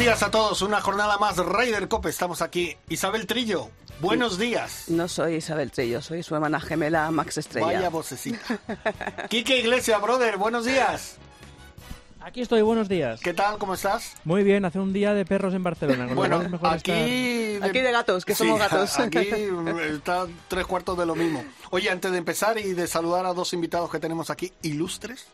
Días a todos, una jornada más Raider Cope, estamos aquí. Isabel Trillo, buenos días. No soy Isabel Trillo, soy su hermana gemela Max Estrella. Vaya vocecita. Quique Iglesias, brother, buenos días. Aquí estoy, buenos días. ¿Qué tal? ¿Cómo estás? Muy bien, hace un día de perros en Barcelona. Bueno, mejor aquí... estar- Aquí de gatos, que somos gatos. Aquí está tres cuartos de lo mismo. Oye, antes de empezar y de saludar a dos invitados que tenemos aquí, ilustres,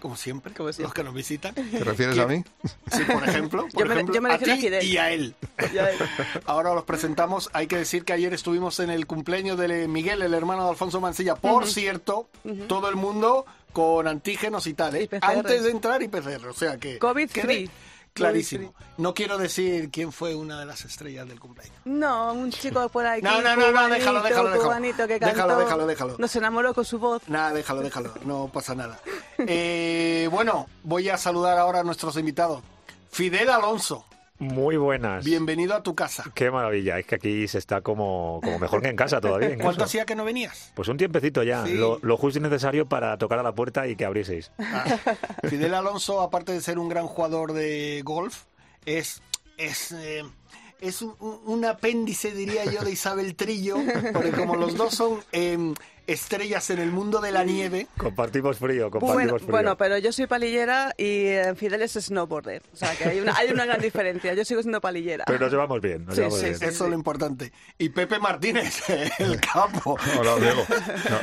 como siempre, Como siempre. los que nos visitan. ¿Te refieres a mí? Sí, por ejemplo, por Yo me- ejemplo yo me a refiero a ti y a él. Ya ves. Ahora los presentamos. Hay que decir que ayer estuvimos en el cumpleaños de Miguel, el hermano de Alfonso Mancilla. Por cierto, todo el mundo con antígenos y tal, ¿eh? Y. Antes de entrar y PCR, o sea que... COVID quede free. Clarísimo. No quiero decir quién fue una de las estrellas del cumpleaños. No, un chico por ahí. No, no, no, no, déjalo, déjalo, déjalo. que Déjalo, cantó, déjalo, déjalo. Nos enamoró con su voz. Nada, déjalo, déjalo, no pasa nada. Eh, bueno, voy a saludar ahora a nuestros invitados. Fidel Alonso, Muy buenas. bienvenido a tu casa. Qué maravilla, es que aquí se está como, como mejor que en casa todavía. incluso. ¿Cuánto hacía que no venías? Pues un tiempecito ya, Sí. lo, lo justo y necesario para tocar a la puerta y que abrieseis. Ah, Fidel Alonso, aparte de ser un gran jugador de golf, es, es, eh, es un, un- apéndice, diría yo, de Isabel Trillo, porque como los dos son eh, estrellas en el mundo de la nieve, Compartimos frío, compartimos Bueno, frío. bueno, pero yo soy palillera y Fidel es snowboarder. O sea, que hay una, hay una gran diferencia. Yo sigo siendo palillera. Pero nos llevamos bien, nos Sí, llevamos sí, bien. sí. eso es lo importante. Y Pepe Martínez, el capo. Hola, Diego.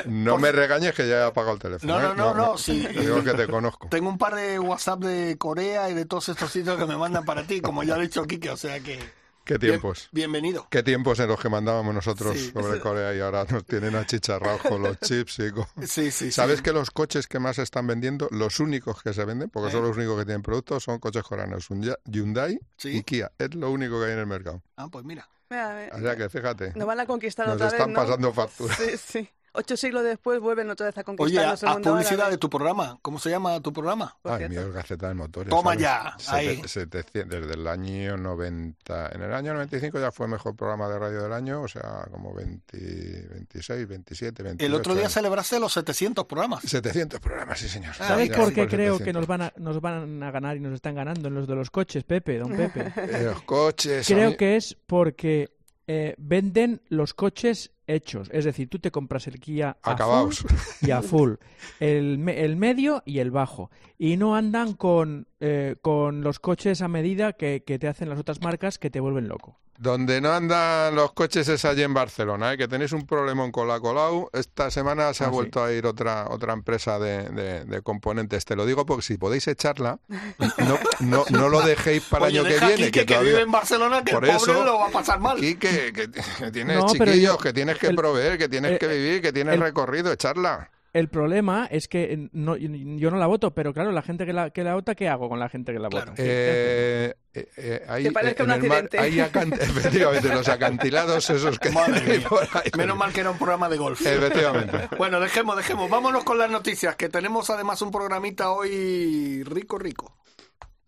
No, no me regañes que ya he apagado el teléfono. No, no, ¿eh? no, no, sí. Digo que te conozco. Tengo un par de WhatsApp de Corea y de todos estos sitios que me mandan para ti, como ya ha dicho Kike, o sea que... ¿Qué tiempos? Bien- bienvenido. ¿Qué tiempos en los que mandábamos nosotros Sí. sobre Corea y ahora nos tienen achicharrados con los chips y con... Sí, sí, sí. ¿Sabes que los coches que más se están vendiendo, los únicos que se venden, porque son los únicos que tienen productos, son coches coreanos, Hyundai Sí. y Kia. Es lo único que hay en el mercado. Ah, pues mira. Mira, mira. O sea que fíjate, Nos van a conquistar nos otra vez, están ¿no? pasando facturas. Sí, sí. Ocho siglos después vuelven otra vez a Oye, conquistarnos el haz publicidad de tu programa. ¿Cómo se llama tu programa? por Ay, mío, es Gaceta de Motores. Toma ¿sabes? ya, ahí. Sete- 700 desde el año 90. En el año 95 ya fue mejor programa de radio del año, o sea, como 20, 26, 27, 28. El otro día años. celebraste los 700 programas. 700 programas, sí, señor. ¿Sabes Ya por por qué creo que 700. nos van, a, nos van a ganar y nos están ganando en los de los coches, Pepe, don Pepe? Eh, los coches. Creo mí- que es porque eh, venden los coches hechos. Es decir, tú te compras el Kia a Acabaos. full y a full. El, el medio y el bajo. Y no andan con, eh, con los coches a medida que, que te hacen las otras marcas que te vuelven loco. Donde no andan los coches es allí en Barcelona, ¿eh? que tenéis un problemón con la Colau. Esta semana se ha Ah, sí. vuelto a ir otra otra empresa de, de- de componentes. Te lo digo porque si podéis echarla, no, no, no lo dejéis para el año que viene. aquí que, que todavía- vive en Barcelona, que Por el pobre eso- lo va a pasar mal. Y que, que, que tienes No, chiquillos, yo- que tienes que el- proveer, que tienes eh, que vivir, que tienes el- recorrido, echarla. El problema es que no, yo no la voto, pero claro, la gente que la, que la vota, ¿qué hago con la gente que la Claro. vota? Eh, eh, eh, hay, Que parezca en un mar- accidente. hay acan- efectivamente, los acantilados esos que por ahí. Menos mal que era un programa de golf. Efectivamente. Bueno, dejemos, dejemos. Vámonos con las noticias, que tenemos además un programita hoy rico, rico.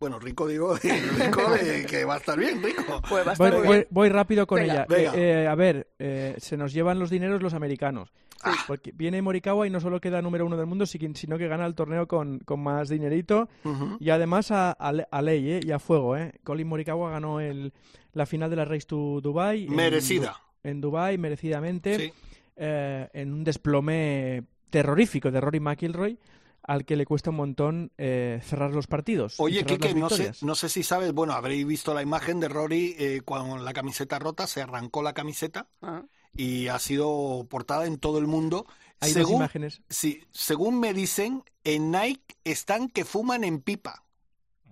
Bueno, rico digo, rico de que va a estar bien, rico. Pues va a Voy, estar voy- bien. voy rápido con Venga, ella. venga. Eh, eh, a ver, eh, se nos llevan los dineros los americanos. Porque viene Morikawa y no solo queda número uno del mundo, si- sino que gana el torneo con, con más dinerito y además a, a a ley eh, y a fuego. Eh. Colin Morikawa ganó el, la final de la Race to Dubai. en Merecida. Du- En, Dubai, merecidamente, Sí. eh, en un desplome terrorífico de Rory McIlroy al que le cuesta un montón eh, cerrar los partidos. Oye, Kike, no sé, no sé si sabes, bueno, habréis visto la imagen de Rory eh, con la camiseta rota, se arrancó la camiseta Ah. y ha sido portada en todo el mundo. Hay dos según, imágenes. sí, según me dicen, en Nike están que fuman en pipa.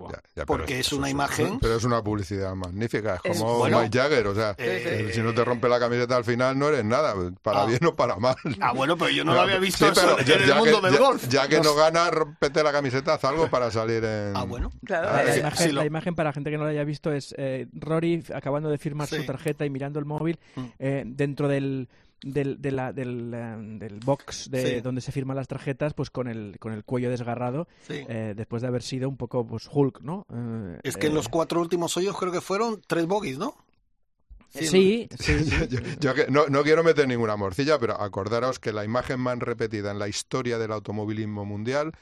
Ya, ya, Porque es una imagen- Pero es una publicidad magnífica, es Es- como Bueno, Mike Jagger, o sea, eh, eh, si no te rompe la camiseta al final no eres nada, para Ah. bien o para mal. Ah, bueno, pero yo no lo había visto Sí, eso pero en ya- el ya mundo que, del ya- golf. Ya que no gana, rompete la camiseta, haz algo para salir en... Ah, bueno. Claro, Ah, La imagen, sí, lo- la imagen, para la gente que no lo haya visto, es eh, Rory acabando de firmar Sí. su tarjeta y mirando el móvil Mm. eh, dentro del, del, de la- del, eh, del box de Sí. donde se firman las tarjetas, pues con el, con el cuello desgarrado, Sí. eh, después de haber sido un poco pues, Hulk, ¿no? Eh, Es que en eh, los cuatro últimos hoyos creo que fueron tres bogies, ¿no? Sí, sí, sí. Yo, yo que no, no quiero meter ninguna morcilla, pero acordaros que la imagen más repetida en la historia del automovilismo mundial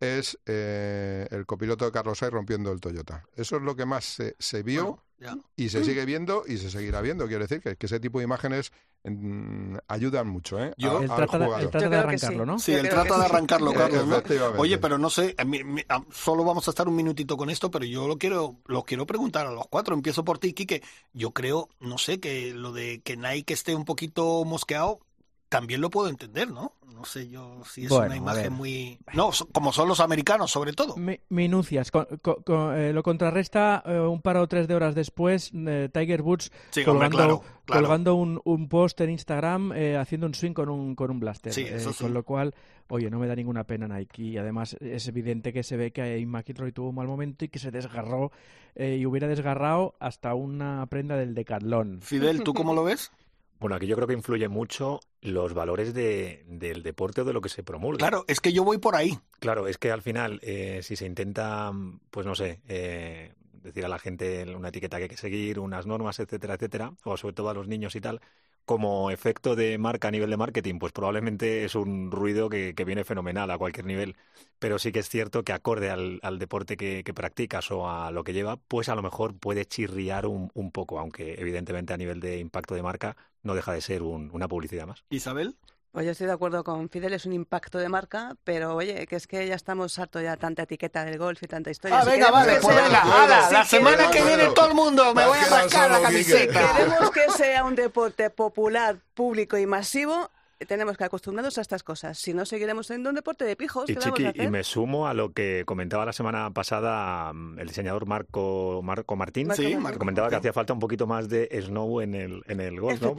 es eh, el copiloto de Carlos Sainz rompiendo el Toyota. Eso es lo que más se, se vio Bueno, y se sigue viendo y se seguirá viendo. Quiero decir que, que ese tipo de imágenes mm, ayudan mucho ¿eh? Yo- a- Él trata, de, él trata que sí. arrancarlo, ¿no? Sí, Yo él trata de sí. arrancarlo, Carlos, ¿no? Efectivamente. Oye, pero no sé, a mí- mi- a- solo vamos a estar un minutito con esto, pero yo lo quiero, lo quiero preguntar a los cuatro. Empiezo por ti, Quique. Yo creo, no sé, que lo de que Nike esté un poquito mosqueado, también lo puedo entender, ¿no? No sé yo si es Bueno, una imagen muy... No, como son los americanos, sobre todo. Mi- minucias. Co- co- co- eh, lo contrarresta eh, un par o tres de horas después eh, Tiger Woods Sí, colgando, claro, claro. colgando un, un post en Instagram eh, haciendo un swing con un, con un blaster. Sí, Eh, eso sí. Con lo cual, oye, no me da ninguna pena Nike. Y además es evidente que se ve que McIlroy tuvo un mal momento y que se desgarró y hubiera desgarrado hasta una prenda del Decathlon. Fidel, ¿tú cómo lo ves? Bueno, aquí yo creo que influye mucho los valores de, del deporte o de lo que se promulga. Claro, es que yo voy por ahí. Claro, es que al final, eh, si se intenta, pues no sé, eh, decir a la gente una etiqueta que hay que seguir, unas normas, etcétera, etcétera, o sobre todo a los niños y tal, como efecto de marca a nivel de marketing, pues probablemente es un ruido que, que viene fenomenal a cualquier nivel. Pero sí que es cierto que acorde al, al deporte que, que practicas o a lo que lleva, pues a lo mejor puede chirriar un, un poco, aunque evidentemente a nivel de impacto de marca no deja de ser un- una publicidad más. Isabel. Pues yo estoy de acuerdo con Fidel, es un impacto de marca, pero oye, que es que ya estamos hartos ya tanta etiqueta del golf y tanta historia. Ah, Si venga, vale, pues venga, ala, la semana que viene todo el mundo me Va a voy a rascar la camiseta. queremos que sea un deporte popular, público y masivo, tenemos que acostumbrarnos a estas cosas. Si no, seguiremos siendo un deporte de pijos. Y ¿qué vamos y me sumo a lo que comentaba la semana pasada mm, el diseñador Marco Marco Martín. Marco Sí, Martín. Marco. Comentaba que hacía falta un poquito más de snow en el, en el golf, ¿no?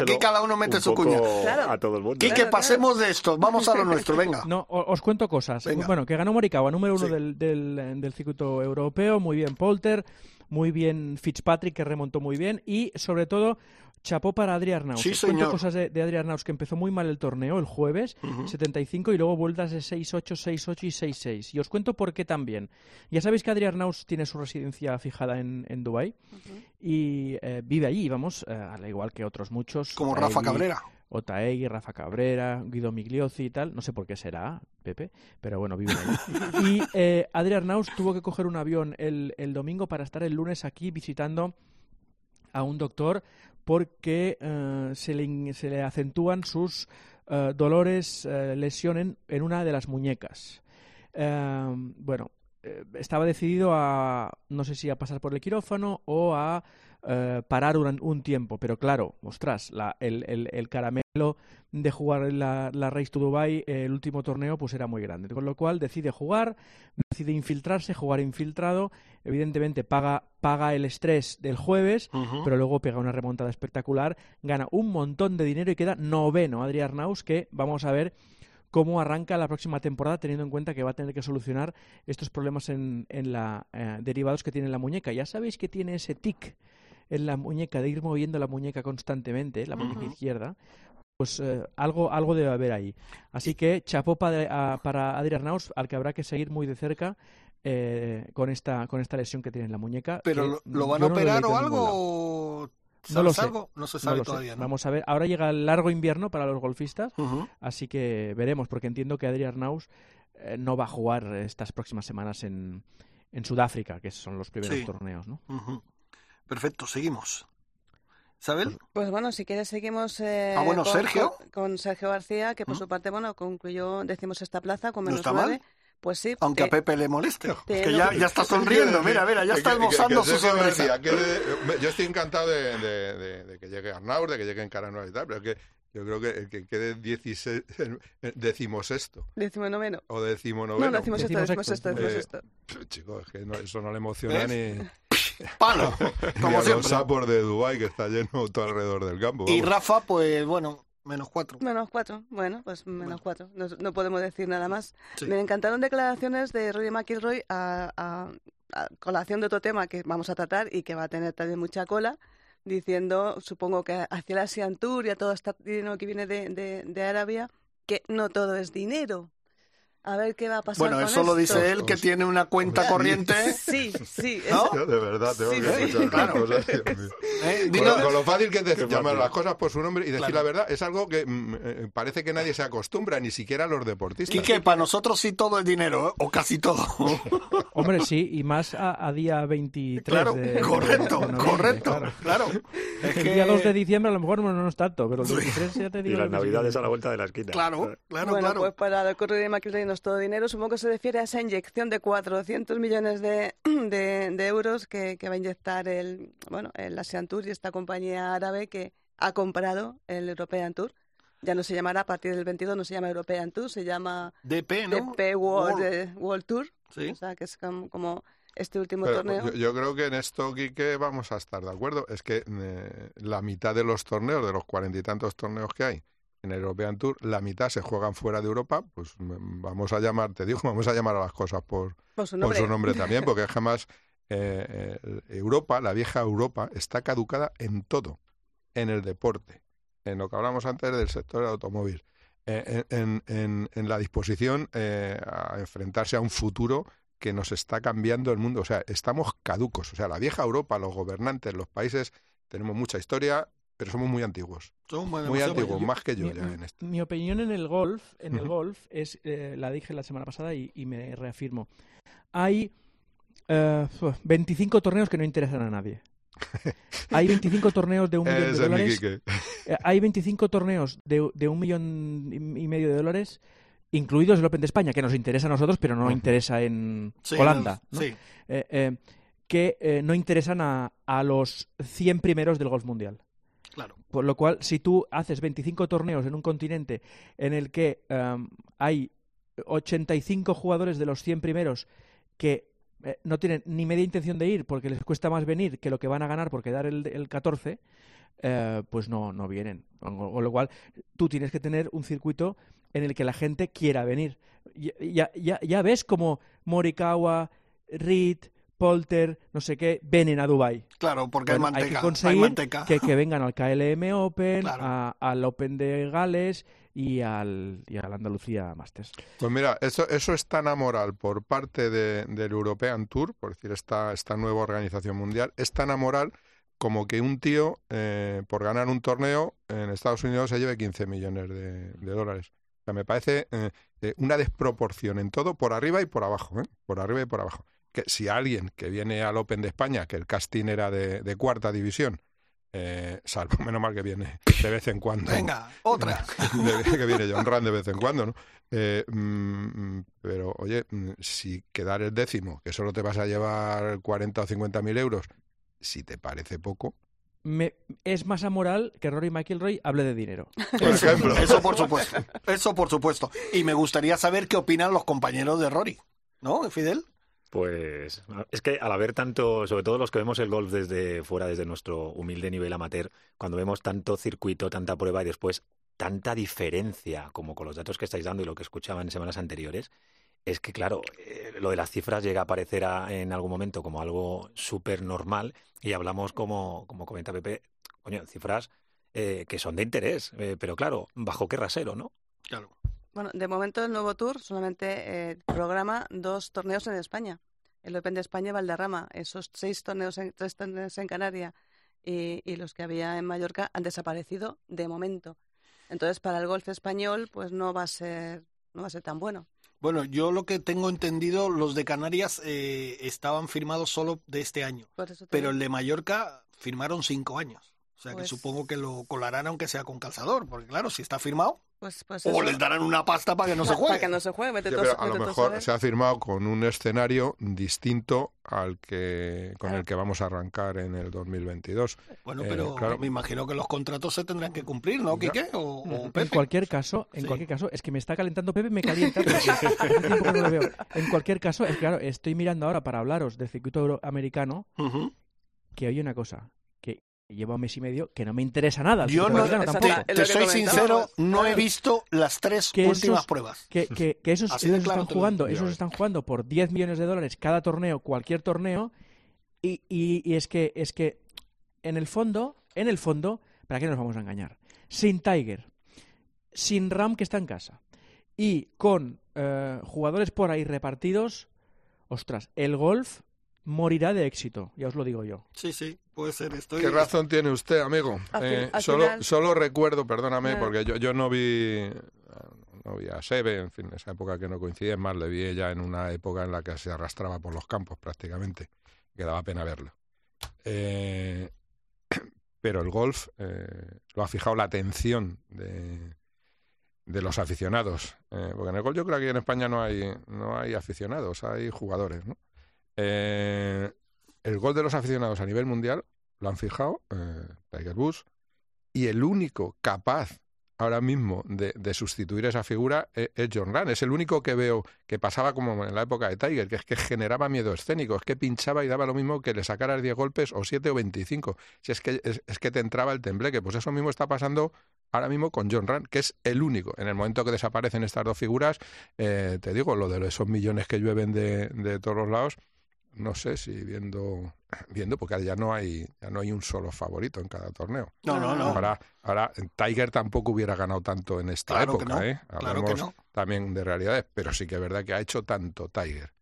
Aquí cada uno mete un su cuña. Claro. a todo el mundo. Quique, Claro, pasemos de esto, vamos a lo nuestro, venga. No, os cuento cosas. Venga. Bueno, que ganó Morikawa, número uno Sí. del, del, del circuito europeo, muy bien Polter, muy bien Fitzpatrick, que remontó muy bien, y sobre todo, chapó para Adri Arnaus. Sí, señor. cosas de, de Adri Arnaus, que empezó muy mal el torneo el jueves, Ujú. 75, y luego vueltas de 6-8, 6-8 y 6-6. Y os cuento por qué también. Ya sabéis que Adri Arnaus tiene su residencia fijada en, en Dubái y eh, vive allí, vamos, eh, al igual que otros muchos. Como Rafa Cabrera. Otaegui, Rafa Cabrera, Guido Migliozzi y tal. No sé por qué será, Pepe, pero bueno, viven allí. y eh, Adri Arnaus tuvo que coger un avión el, el domingo para estar el lunes aquí visitando a un doctor porque eh, se, le, se le acentúan sus eh, dolores, eh, lesión en, en una de las muñecas. Bueno, eh, estaba decidido a, no sé si a pasar por el quirófano o a eh, parar un, un tiempo, pero claro, ostras, la- el, el- el caramelo de jugar la, la Race to Dubai, el último torneo, pues era muy grande. Con lo cual decide jugar, decide infiltrarse, jugar infiltrado, evidentemente paga, paga el estrés del jueves, pero luego pega una remontada espectacular, gana un montón de dinero y queda noveno Adri Arnaus, que vamos a ver cómo arranca la próxima temporada, teniendo en cuenta que va a tener que solucionar estos problemas en, en la eh, derivados que tiene en la muñeca. Ya sabéis que tiene ese tic en la muñeca de ir moviendo la muñeca constantemente, la muñeca izquierda. Pues eh, algo, algo debe haber ahí. Así que chapó para, a- para Adri Arnaus, al que habrá que seguir muy de cerca eh, con, esta, con esta lesión que tiene en la muñeca. ¿Pero lo, van a operar o algo? No lo ¿Sabes sé. algo? No se No sabe todavía, ¿no? Vamos a ver. Ahora llega el largo invierno para los golfistas, así que veremos, porque entiendo que Adri Arnaus eh, no va a jugar estas próximas semanas en, en Sudáfrica, que son los primeros Sí. torneos, ¿no? Perfecto, seguimos. ¿Isabel? Pues bueno, si quieres seguimos eh, Ah, bueno, con, Sergio. con- con Sergio García, que por su parte, bueno, concluyó, decimos esta plaza con No menos está nueve. mal. Pues sí. Aunque a Pepe le moleste. Es que ya, ya está sonriendo, mira, mira, ya está que su sonrisa. Yo estoy encantado de, de- de- de que llegue Arnaud, de que llegue Encaranova y tal, pero que Yo creo que el que quede 16, decimosexto Décimo noveno. o decimonoveno. No, decimos esto, decimos Decimosexto. esto, decimos Eh, esto. Pff, Chico, es que no- eso no le emociona ¿Ves? ni, Palo, como a los siempre. sapos de Dubái que está lleno todo alrededor del campo. Y. Rafa, pues bueno, menos cuatro. Menos cuatro. Bueno, pues menos cuatro. No, no podemos decir nada más. Sí. Me encantaron declaraciones de Rory McIlroy a, a- a colación de otro tema que vamos a tratar y que va a tener también mucha cola, diciendo, supongo que hacia el Asian Tour y a todo este dinero que viene de, de, de Arabia, que no todo es dinero. A ver qué va a pasar Bueno, con eso lo esto. dice él, que tiene una cuenta Sí. corriente. Sí, sí. ¿No? Yo de verdad tengo Sí, que sí, escuchar claro. cosas. ¿eh? Con lo, con lo fácil que es decir, llamar las cosas por su nombre y decir Claro. la verdad es algo que mm, eh, parece que nadie se acostumbra, ni siquiera los deportistas. Quique, para nosotros sí todo es dinero, ¿eh? o casi todo. Hombre, sí, y más a, a día 23 claro, de, correcto, de noviembre, correcto, claro. claro. Es El que- día 2 de diciembre a lo mejor no, no es tanto, pero el 23 ya te Y digo. las que sí. navidades a la vuelta de la esquina. Claro, claro, bueno, claro. pues para el correo de Todo dinero. Supongo que se refiere a esa inyección de 400 millones de, de, de euros que, que va a inyectar el, bueno, el Asian Tour y esta compañía árabe que ha comprado el European Tour. Ya no se llamará a partir del 22, no se llama European Tour, se llama DP, ¿no? DP World, World. eh, World Tour. Sí. O sea, que es como, como este último Pero torneo. yo, yo creo que en esto, Quique, vamos a estar de acuerdo. Es que eh, la mitad de los torneos, de los cuarenta y tantos torneos que hay en el European Tour, la mitad se juegan fuera de Europa. Pues vamos a llamar, te digo, vamos a llamar a las cosas por, por su por nombre. su nombre también, porque jamás eh, Europa, la vieja Europa, está caducada en todo, en el deporte, en lo que hablamos antes del sector del automóvil, eh, en, en- en la disposición eh, a enfrentarse a un futuro que nos está cambiando el mundo. O sea, estamos caducos. O sea, la vieja Europa, los gobernantes, los países, tenemos mucha historia, pero somos muy antiguos. Muy antiguos, más que yo mi, ya en esto. mi opinión en el golf, en el golf es, eh, la dije la semana pasada y, y me reafirmo. Hay eh, 25 torneos que no interesan a nadie. Hay 25 torneos de un millón de dólares. Eh, Hay 25 torneos de, de un millón y medio de dólares, incluidos el Open de España, que nos interesa a nosotros, pero no interesa en Sí, Holanda. no, ¿no? Sí, Eh, eh, que eh, no interesan a, a los 100 primeros del golf mundial. Claro. Por lo cual, si tú haces 25 torneos en un continente en el que em, hay 85 jugadores de los 100 primeros que eh, no tienen ni media intención de ir porque les cuesta más venir que lo que van a ganar por quedar el, el 14, eh, pues no, no vienen. Con, lo cual, tú tienes que tener un circuito en el que la gente quiera venir. Ya, ya ves como Morikawa, Reed, Polter, no sé qué, vienen a Dubai Claro, porque bueno, hay manteca. que hay conseguir manteca. que, que vengan al KLM Open, Claro. a- al Open de Gales y al, y al Andalucía Masters. Pues mira, eso, eso es tan amoral por parte de- del European Tour, por decir esta, esta nueva organización mundial, es tan amoral como que un tío, eh, por ganar un torneo en Estados Unidos, se lleve 15 millones de, de dólares. O sea, me parece eh, eh, una desproporción en todo, por arriba y por abajo, ¿eh? por arriba y por abajo. Que si alguien que viene al Open de España, que el casting era de, de cuarta división, eh, salvo menos mal que viene de vez en cuando. Venga, otra. de- que viene John Rand de vez en cuando, ¿no? Eh, mm, pero, oye, mm, si quedar el décimo, que solo te vas a llevar 40 o 50 mil euros, si te parece poco, Me- es más amoral que Rory McIlroy hable de dinero. por Eso, ejemplo. eso por supuesto. Eso por supuesto. Y me gustaría saber qué opinan los compañeros de Rory. ¿No, Fidel? Pues es que al haber tanto, sobre todo los que vemos el golf desde fuera, desde nuestro humilde nivel amateur, cuando vemos tanto circuito, tanta prueba y después tanta diferencia como con los datos que estáis dando y lo que escuchaba en semanas anteriores, es que claro, eh, lo de las cifras llega a parecer a- en algún momento como algo súper normal y hablamos como, como comenta Pepe, coño, cifras eh, que son de interés, eh, pero claro, bajo qué rasero, ¿no? Claro. Bueno, de momento el nuevo tour solamente eh, programa dos torneos en España. El Open de España y Valderrama. Esos seis torneos, en, tres torneos en Canarias y, y los que había en Mallorca han desaparecido de momento. Entonces, para el golf español, pues no va a ser, no va a ser tan bueno. Bueno, yo lo que tengo entendido, los de Canarias eh, estaban firmados solo de este año. Pero digo. el de Mallorca firmaron cinco años. O sea que Pues- supongo que lo colarán aunque sea con calzador, porque claro, si está firmado, Pues, pues o les darán una pasta para que no se juegue. Para que no se juegue. Ya, tú pero a lo mejor se ha firmado con un escenario distinto al que con el que vamos a arrancar en el 2022. Bueno, Eh, pero claro. me imagino que los contratos se tendrán que cumplir, ¿no. Quique? O, o En Pepe. cualquier caso, en Sí. cualquier caso, es que me está calentando Pepe, me calienta. tiempo que no lo veo. En cualquier caso, es claro, estoy mirando ahora para hablaros del circuito americano, que hay una cosa, que lleva un mes y medio que no me interesa nada. Yo no, tampoco. te, te soy sincero, no he visto las tres Que últimas esos- pruebas. Que, que, que esos, claro están jugando, esos Ya están jugando por 10 millones de dólares cada torneo, cualquier torneo, y, y, y es que es que en el fondo, en el fondo, ¿para qué nos vamos a engañar? Sin Tiger, sin Ram que está en casa, y con eh, jugadores por ahí repartidos, ostras, el golf morirá de éxito, ya os lo digo yo. Sí, sí, puede ser. Estoy... ¿Qué razón tiene usted, amigo? Al Eh, al solo, final- solo recuerdo, perdóname, Ah. porque yo, yo no vi no vi a Sebe, en fin, esa época que no coincide, es más, le vi ella en una época en la que se arrastraba por los campos prácticamente, que daba pena verlo. Eh, pero el golf eh, lo ha fijado la atención de, de los aficionados, eh, porque en el golf yo creo que aquí en España no hay, no hay aficionados, hay jugadores, ¿no? Eh, el gol de los aficionados a nivel mundial lo han fijado eh, Tiger Woods y el único capaz ahora mismo de, sustituir esa figura es, es John Ram. Es el único que veo que pasaba como en la época de Tiger, que es que generaba miedo escénico, es que pinchaba y daba lo mismo que le sacaras 10 golpes o 7 o 25. Si es que, es, que te entraba el tembleque, pues eso mismo está pasando ahora mismo con John Ram, que es el único. En el momento que desaparecen estas dos figuras, eh, te digo, lo de esos millones que llueven de todos los lados, no sé si viendo viendo porque ya no hay ya no hay un solo favorito en cada torneo. No, no, no. Ahora ahora Tiger tampoco hubiera ganado tanto en esta Claro que época, no, ¿eh? claro que no. también de realidades, pero sí que es verdad que ha hecho tanto Tiger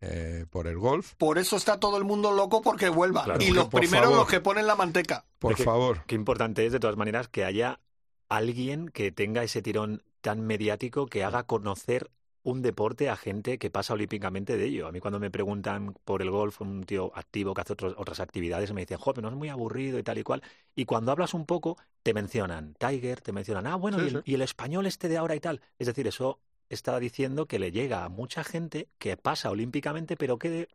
eh, por el golf. Por eso está todo el mundo loco porque vuelva. Claro, y porque, los primeros favor. los que ponen la manteca. Por que- favor. Qué importante es, de todas maneras, que haya alguien que tenga ese tirón tan mediático que haga conocer un deporte a gente que pasa olímpicamente de ello. A mí cuando me preguntan por el golf, un tío activo que hace otros- otras actividades, me dicen, joder, no es muy aburrido y tal y cual. Y cuando hablas un poco, te mencionan Tiger, te mencionan, ah, bueno, Sí, y, el, sí. y el español este de ahora y tal. Es decir, eso está diciendo que le llega a mucha gente que pasa olímpicamente, pero que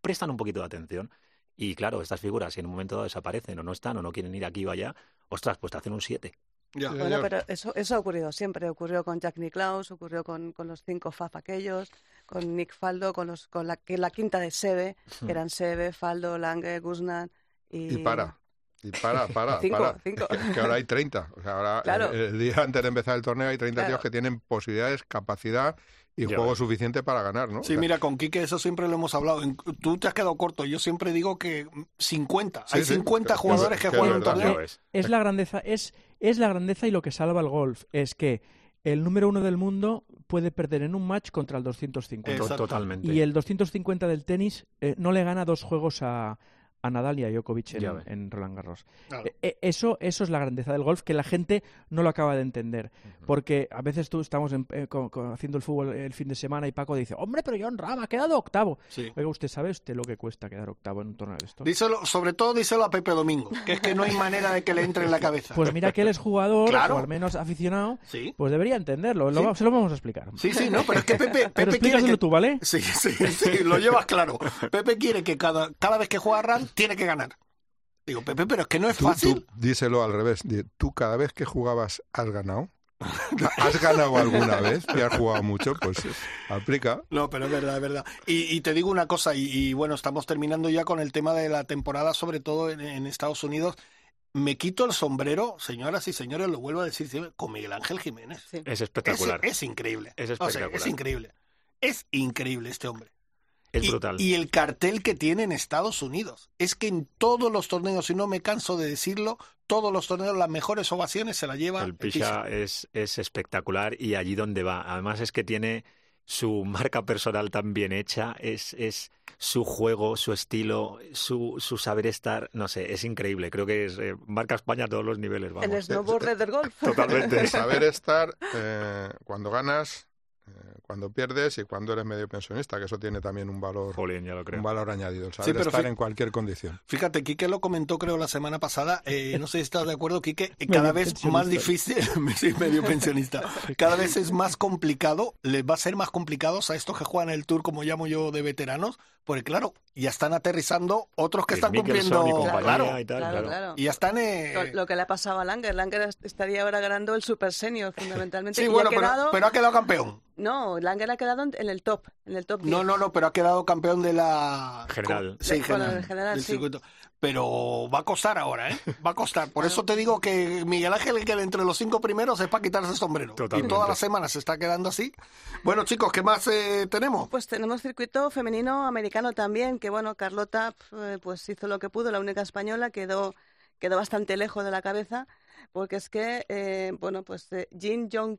prestan un poquito de atención. Y claro, estas figuras, si en un momento dado desaparecen o no están o no quieren ir aquí o allá, ostras, pues te hacen un 7. Ya. Bueno, señor. pero eso, eso ha ocurrido siempre. Ocurrió con Jack Nicklaus, ocurrió con, con los cinco FAF aquellos, con Nick Faldo, con, los, con la, que la quinta de Sebe, que eran Sebe, Faldo, Lange, Guzman y... Y para. Y para, para, Cinco, para. cinco. Que, que ahora hay 30. O sea, ahora Claro. el, el día antes de empezar el torneo hay 30 Claro. tíos que tienen posibilidades, capacidad y Ya juego ves. suficiente para ganar, ¿no? O Sí, sea, mira, con Quique eso siempre lo hemos hablado. En- Tú te has quedado corto. Yo siempre digo que 50. Sí, Hay sí, 50 que- jugadores que juegan un torneo. Es la grandeza, es, es la grandeza y lo que salva el golf. Es que el número uno del mundo puede perder en un match contra el 250. Exacto. Totalmente. Y el 250 del tenis eh, no le gana dos juegos a, a Nadal y a Djokovic en, Roland Garros. Claro. Eh, eh, eso, eso es la grandeza del golf que la gente no lo acaba de entender. Porque a veces tú estamos en- eh, co- co- haciendo el fútbol el fin de semana y Paco dice, hombre, pero John Ram ha quedado octavo. Sí. Oiga, ¿usted sabe usted lo que cuesta quedar octavo en un torneo de esto? Díselo, sobre todo díselo a Pepe Domingo, que es que no hay manera de que le entre en la cabeza. Pues mira que él es jugador, Claro. o al menos aficionado, Sí, pues debería entenderlo. Lo Sí. va- se lo vamos a explicar. sí, sí, no, pero es que Pepe, Pero Pepe quiere explícaselo que... tú, ¿vale? Sí, sí, sí, lo llevas claro. Pepe quiere que cada, cada vez que juega RAN tiene que ganar. Digo, Pepe, pero es que no es Tú, fácil. tú díselo al revés. Tú cada vez que jugabas has ganado. ¿Has ganado alguna vez? Y has jugado mucho, pues aplica. No, pero es verdad, es verdad. Y, y te digo una cosa, y, y bueno, estamos terminando ya con el tema de la temporada, sobre todo en, en Estados Unidos. Me quito el sombrero, señoras y señores, lo vuelvo a decir siempre, con Miguel Ángel Jiménez. Sí. Es Es, espectacular. es increíble. Es O sea, espectacular. es increíble. Es increíble este hombre. Es y, brutal. y el cartel que tiene en Estados Unidos. Es que en todos los torneos, y no me canso de decirlo, todos los torneos, las mejores ovaciones se la lleva El Pisha es, es espectacular y allí donde va. Además es que tiene su marca personal tan bien hecha, es, es su juego, su estilo, su, su saber estar, no sé, es increíble. Creo que es eh, marca España a todos los niveles, vamos. El snowboarder del golf. Totalmente. Saber estar, eh, cuando ganas, cuando pierdes y cuando eres medio pensionista, que eso tiene también un valor, Jolín, ya lo creo. un valor añadido, el saber pero estar en cualquier condición. Fíjate, Quique lo comentó creo la semana pasada, eh, no sé si estás de acuerdo, Quique, eh, Medio cada vez más difícil, sí, medio pensionista, cada vez es más complicado, les va a ser más complicados a estos que juegan el Tour, como llamo yo, de veteranos, porque claro, ya están aterrizando otros que están cumpliendo, y claro, y tal, claro, claro. claro. y ya están... eh, Lo, lo que le ha pasado a Langer. Langer est- estaría ahora ganando el Super Senior, fundamentalmente. sí, y bueno, ha pero, pero ha quedado campeón. No, Langer ha quedado en el top, en el top 10. No, no, no, pero ha quedado campeón de la... General. Sí, De- general, del general, del sí. circuito. Pero va a costar ahora, ¿eh? Va a costar. Por eso te digo que Miguel Ángel que entre los cinco primeros es para quitarse el sombrero. Totalmente. Y todas las semanas se está quedando así. Bueno, chicos, ¿qué más eh, tenemos? Pues tenemos circuito femenino americano también, que bueno, Carlota eh, pues hizo lo que pudo, la única española quedó quedó bastante lejos de la cabeza, porque es que eh, bueno, pues eh, Jin Jong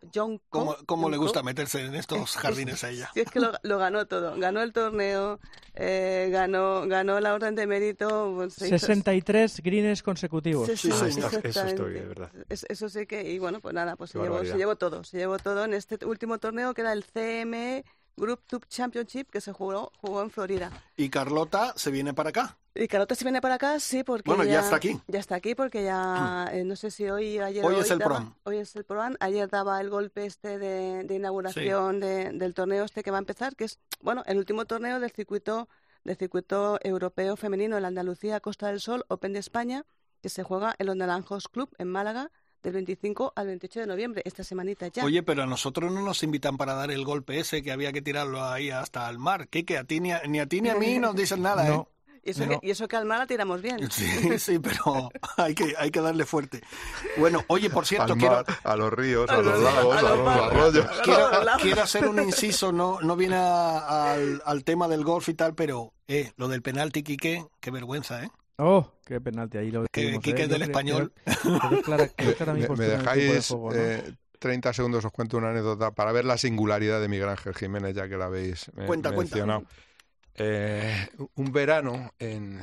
Ko, ¿Cómo, cómo le Jong gusta meterse en estos jardines a ella? Sí, es que lo, lo ganó todo, ganó el torneo, eh, ganó ganó la orden de mérito, pues, se hizo- 63 greens consecutivos. Sí, Sí, sí, señor. Eso estoy, exactamente. de verdad. Es- eso sí que, y bueno, pues nada, pues se llevó, se llevó todo, se llevó todo en este último torneo que era el CME Group Tube Championship que se jugó, jugó en Florida. Y Carlota se viene para acá. Y Carlota se viene para acá, sí, porque Bueno, ya ya, está aquí. Ya está aquí porque ya, eh, no sé si hoy, ayer... Hoy es el daba- Pro-Am. Hoy es el Pro-Am. Ayer daba el golpe este de, de inauguración de- del torneo este que va a empezar, que es, bueno, el último torneo del circuito del circuito europeo femenino en Andalucía Costa del Sol Open de España, que se juega en los Naranjos Club en Málaga del 25 al 28 de noviembre, esta semanita ya. Oye, pero a nosotros no nos invitan para dar el golpe ese que había que tirarlo ahí hasta el mar. Quique, a ti ni a, ni a ti ni a mí nos dicen nada, No, y, eso no. que, y eso que al mar la tiramos bien. ¿eh? Sí, sí, pero hay que, hay que darle fuerte. Bueno, oye, por cierto, Al quiero, a los ríos, A a los los- lagos, a a los los arroyos. quiero, hacer un inciso, no, no viene a- al, al tema del golf y tal, pero eh, lo del penalti, Quique, qué vergüenza, ¿eh? Oh, qué penalti ahí lo Que decimos, Quique ¿eh? es del español. Me, dejáis juego, ¿no? eh, 30 segundos, os cuento una anécdota para ver la singularidad de Miguel Ángel Jiménez, ya que la habéis eh, Cuenta, cuenta. mencionado. Eh, un verano, en,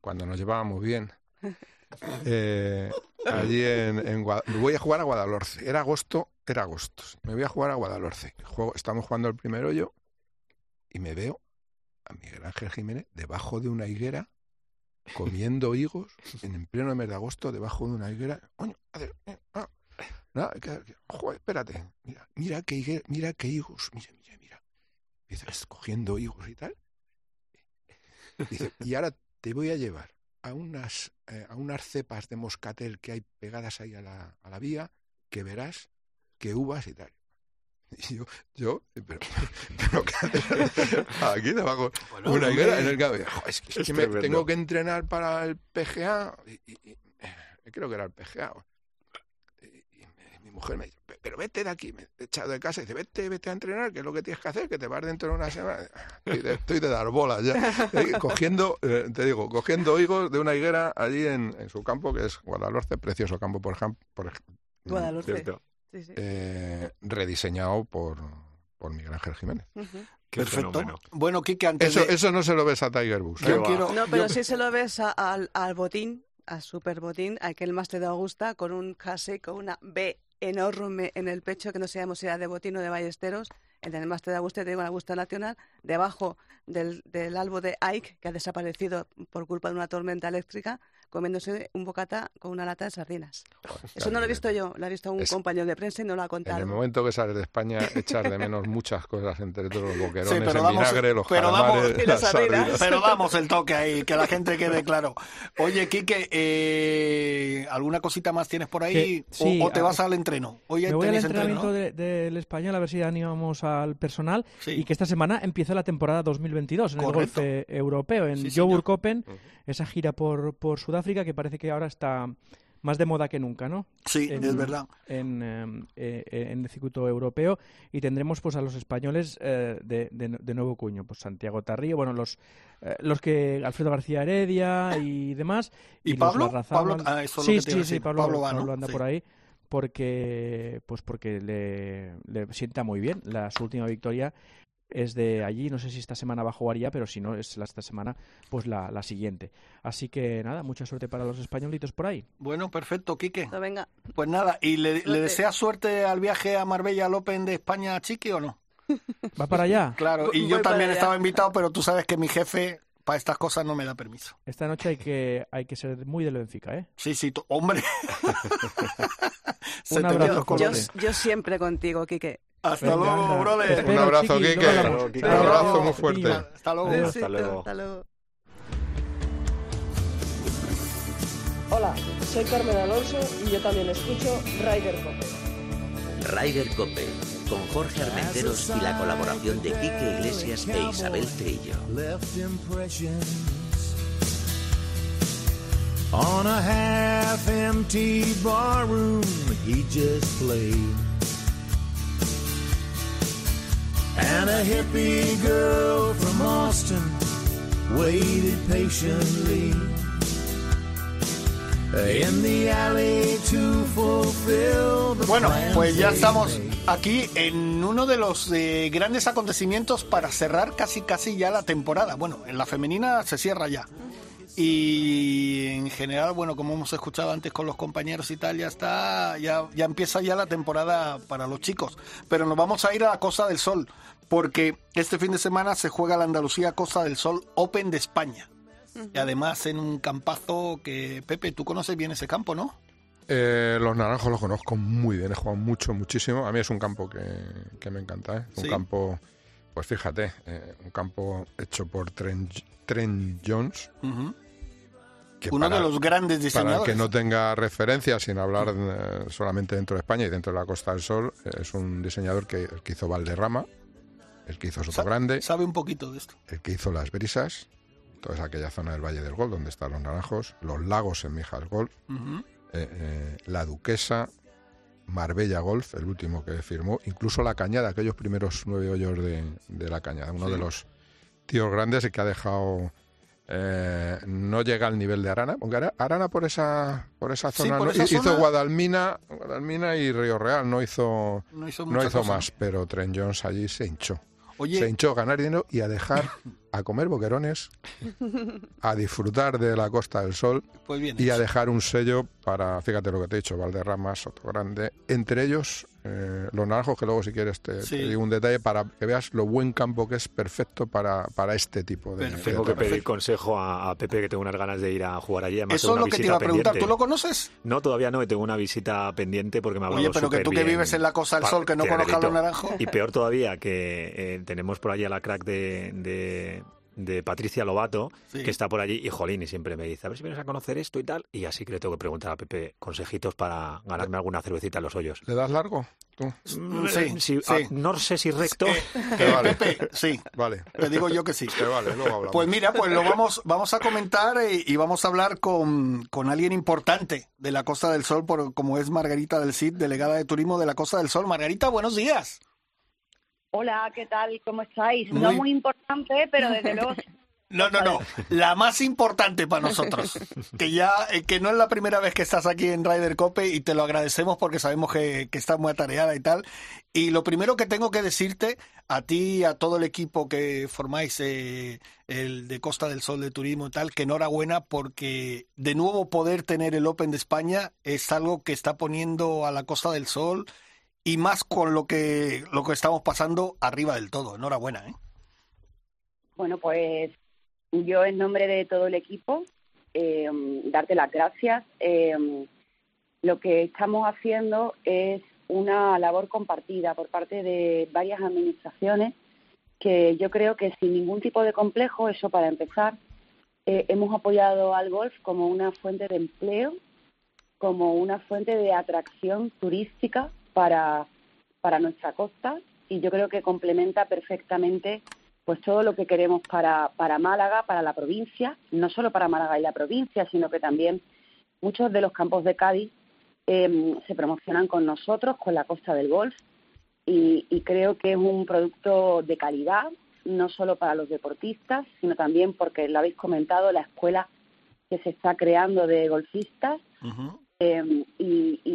cuando nos llevábamos bien, eh, allí en, en voy a jugar a Guadalhorce. Era agosto, era agosto. Me voy a jugar a Guadalhorce. Juego, estamos jugando el primer hoyo y me veo a Miguel Ángel Jiménez debajo de una higuera comiendo higos en pleno mes de agosto debajo de una higuera. Coño, eh, ah, nada, que- que- joder, espérate. Mira, mira qué higuera- mira qué higos, mira, mira, mira. Dice, escogiendo higos y tal. Dice, y ahora te voy a llevar a unas, eh, a unas cepas de moscatel que hay pegadas ahí a la, a la vía, que verás que uvas y tal. Y yo, yo, pero, pero ¿qué haces aquí debajo? Bueno, una higuera en el que, "Jo, es que, es Es que me- tengo que entrenar para el PGA y, y- y- eh, creo que era el PGA y, me- mi mujer me dice "Pe- pero vete de aquí me he echado de casa y dice vete vete a entrenar que es lo que tienes que hacer que te vas dentro de una semana estoy de, estoy de dar bolas ya Eh, cogiendo eh, te digo cogiendo higos de una higuera allí en, en su campo que es Guadalhorce precioso campo por ejemplo por ej- Guadalhorce. Cierto. Sí, sí. eh, rediseñado por por Miguel Ángel Jiménez Perfecto. fenómeno. Bueno, Quique, antes eso de... eso no se lo ves a Tiger quiero... No, pero yo- sí se lo ves a- al, al botín, al super botín, aquel máster de Augusta, con un jersey con una B enorme en el pecho, que no sabemos si era de botín o de ballesteros, en el máster de Augusta, te digo, en Augusta Nacional, debajo del, del albo de Ike, que ha desaparecido por culpa de una tormenta eléctrica, comiéndose un bocata con una lata de sardinas. Eso no lo he visto yo, lo ha visto un Es- compañero de prensa y no lo ha En contado. el momento que sales de España, echar de menos muchas cosas entre todos los boquerones, Sí, pero el damos- vinagre, los pero calamares, y las sardinas. sardinas. Pero damos el toque ahí, que la gente quede claro. Oye, Quique, eh, ¿alguna cosita más tienes por ahí? Que- sí, o, o te a- vas al entreno? Hoy Me voy al entrenamiento entreno, ¿no? de- del español a ver si animamos al personal Sí. y que esta semana empieza la temporada 2022 en Correcto. el golf europeo, en Sí, señor. Joburg Open, esa gira por, por Sudáfrica que parece que ahora está más de moda que nunca, ¿no? Sí, en- es verdad. En, eh, eh, en el circuito europeo y tendremos pues a los españoles eh, de, de, de nuevo cuño, pues Santiago Tarrío, bueno, los eh, los que Alfredo García Heredia y demás. ¿Y los Pablo? Larrazábal. Pablo- ah, eso sí, lo que te iba a sí, sí. Pablo, Pablo va, ¿no? Pablo anda Sí. por ahí porque pues porque le, le sienta muy bien la su última victoria es de allí. No sé si esta semana va a jugar ya, pero si no es la, esta semana, pues la, la siguiente. Así que nada, mucha suerte para los españolitos por ahí. Bueno, perfecto, Quique. No, venga. Pues nada, ¿y le, le Suerte. deseas suerte al viaje a Marbella al Open de España a Chiqui o no? ¿Va para allá? Claro, y Voy yo también allá. estaba invitado, pero tú sabes que mi jefe para estas cosas no me da permiso. Esta noche hay que, hay que ser muy del Benfica, ¿eh? Sí, sí, hombre. Se Un abrazo, Yo, yo, colores. yo siempre contigo, Quique. Hasta Venga, luego, brother. Espero, Un abrazo, Chiqui, Quique. luego hablamos. Un abrazo muy fuerte. Hasta luego. Adiós. Hasta luego. Hasta luego. Hola, soy Carmen Alonso y yo también escucho Ryder Cope. Ryder Cope, con Jorge Armenteros y la colaboración de Quique Iglesias e Isabel Trillo. on a half-empty barroom he just played. And a hippie girl from Austin waited patiently in the alley to fulfill the Bueno, plans pues ya estamos made. Aquí en uno de los eh, grandes acontecimientos para cerrar casi casi ya la temporada. Bueno, en la femenina se cierra ya. Y en general, bueno, como hemos escuchado antes con los compañeros y tal, ya está, ya, ya empieza ya la temporada para los chicos. Pero nos vamos a ir a la Costa del Sol, porque este fin de semana se juega la Andalucía Costa del Sol Open de España. Y además en un campazo que, Pepe, tú conoces bien ese campo, ¿no? Eh, los naranjos los conozco muy bien, he jugado mucho, muchísimo. A mí es un campo que, que me encanta, ¿eh? Un Sí. campo, pues fíjate, eh, un campo hecho por Trent, Trent Jones. Que Uno para- de los grandes Para el diseñadores. que no tenga referencia, sin hablar eh, solamente dentro de España y dentro de la Costa del Sol, eh, es un diseñador que, hizo Valderrama, el que hizo Soto Grande, Sabe un poquito de esto. el que hizo Las Brisas, toda aquella zona del Valle del Gol donde están los naranjos, los lagos en Mijas Ujú. Eh, eh, la Duquesa, Marbella Golf, el último que firmó, incluso la Cañada, aquellos primeros nueve hoyos de, de la Cañada, uno Sí. de los tíos grandes y que ha dejado eh, no llega al nivel de Arana, porque Ara- Arana por esa por esa Sí, zona, no- esa hizo zona- Guadalmina, Guadalmina y Río Real, no hizo No hizo, no hizo más, pero Trent Jones allí se hinchó. Oye, Se hinchó a ganar dinero y a dejar a comer boquerones, a disfrutar de la Costa del Sol pues y a dejar un sello para, fíjate lo que te he dicho, Valderrama, Soto Grande, entre ellos eh, los naranjos, que luego si quieres te, te Sí. digo un detalle para que veas lo buen campo que es perfecto para, para este tipo de... Perfecto. de Tengo que pedir consejo a, a Pepe, que tengo unas ganas de ir a jugar allí. Además, Eso es lo que te iba a preguntar. pendiente. ¿Tú lo conoces? No, todavía no, y tengo una visita pendiente porque me ha hablado Oye, pero que tú que vives en la Costa del Pa- Sol, que no conozcas los naranjos. Y peor todavía, que eh, tenemos por allí a la crack de, de, de Patricia Lobato, Sí. que está por allí, y Jolín, y siempre me dice, a ver si vienes a conocer esto y tal. Y así que le tengo que preguntar a Pepe consejitos para ganarme alguna cervecita en los hoyos. ¿Le das largo? Tú. Mm, Sí, Si- sí. ah, no sé si recto. Eh, vale. Pepe, sí, Vale. te digo yo que sí. Que vale, luego hablamos. Pues mira, pues lo vamos, vamos a comentar eh, y vamos a hablar con, con alguien importante de la Costa del Sol, por, como es Margarita del Cid, delegada de turismo de la Costa del Sol. Margarita, buenos días. Hola, ¿qué tal? ¿Cómo estáis? Muy- No muy importante, pero desde luego No, no, no. La más importante para nosotros. Que ya, eh, que no es la primera vez que estás aquí en Ryder Cope y te lo agradecemos porque sabemos que, que estás muy atareada y tal. Y lo primero que tengo que decirte a ti y a todo el equipo que formáis eh, el de Costa del Sol de Turismo y tal, que enhorabuena porque de nuevo poder tener el Open de España es algo que está poniendo a la Costa del Sol y más con lo que, lo que estamos pasando arriba del todo. Enhorabuena, ¿eh? Bueno, pues yo en nombre de todo el equipo, eh, darte las gracias. Eh, lo que estamos haciendo es una labor compartida por parte de varias administraciones que yo creo que sin ningún tipo de complejo, eso para empezar, eh, hemos apoyado al golf como una fuente de empleo, como una fuente de atracción turística para, para nuestra costa y yo creo que complementa perfectamente pues todo lo que queremos para, para Málaga, para la provincia, no solo para Málaga y la provincia, sino que también muchos de los campos de Cádiz eh, se promocionan con nosotros, con la Costa del Golf, y, y creo que es un producto de calidad, no solo para los deportistas, sino también porque lo habéis comentado, la escuela que se está creando de golfistas, Eh, y, y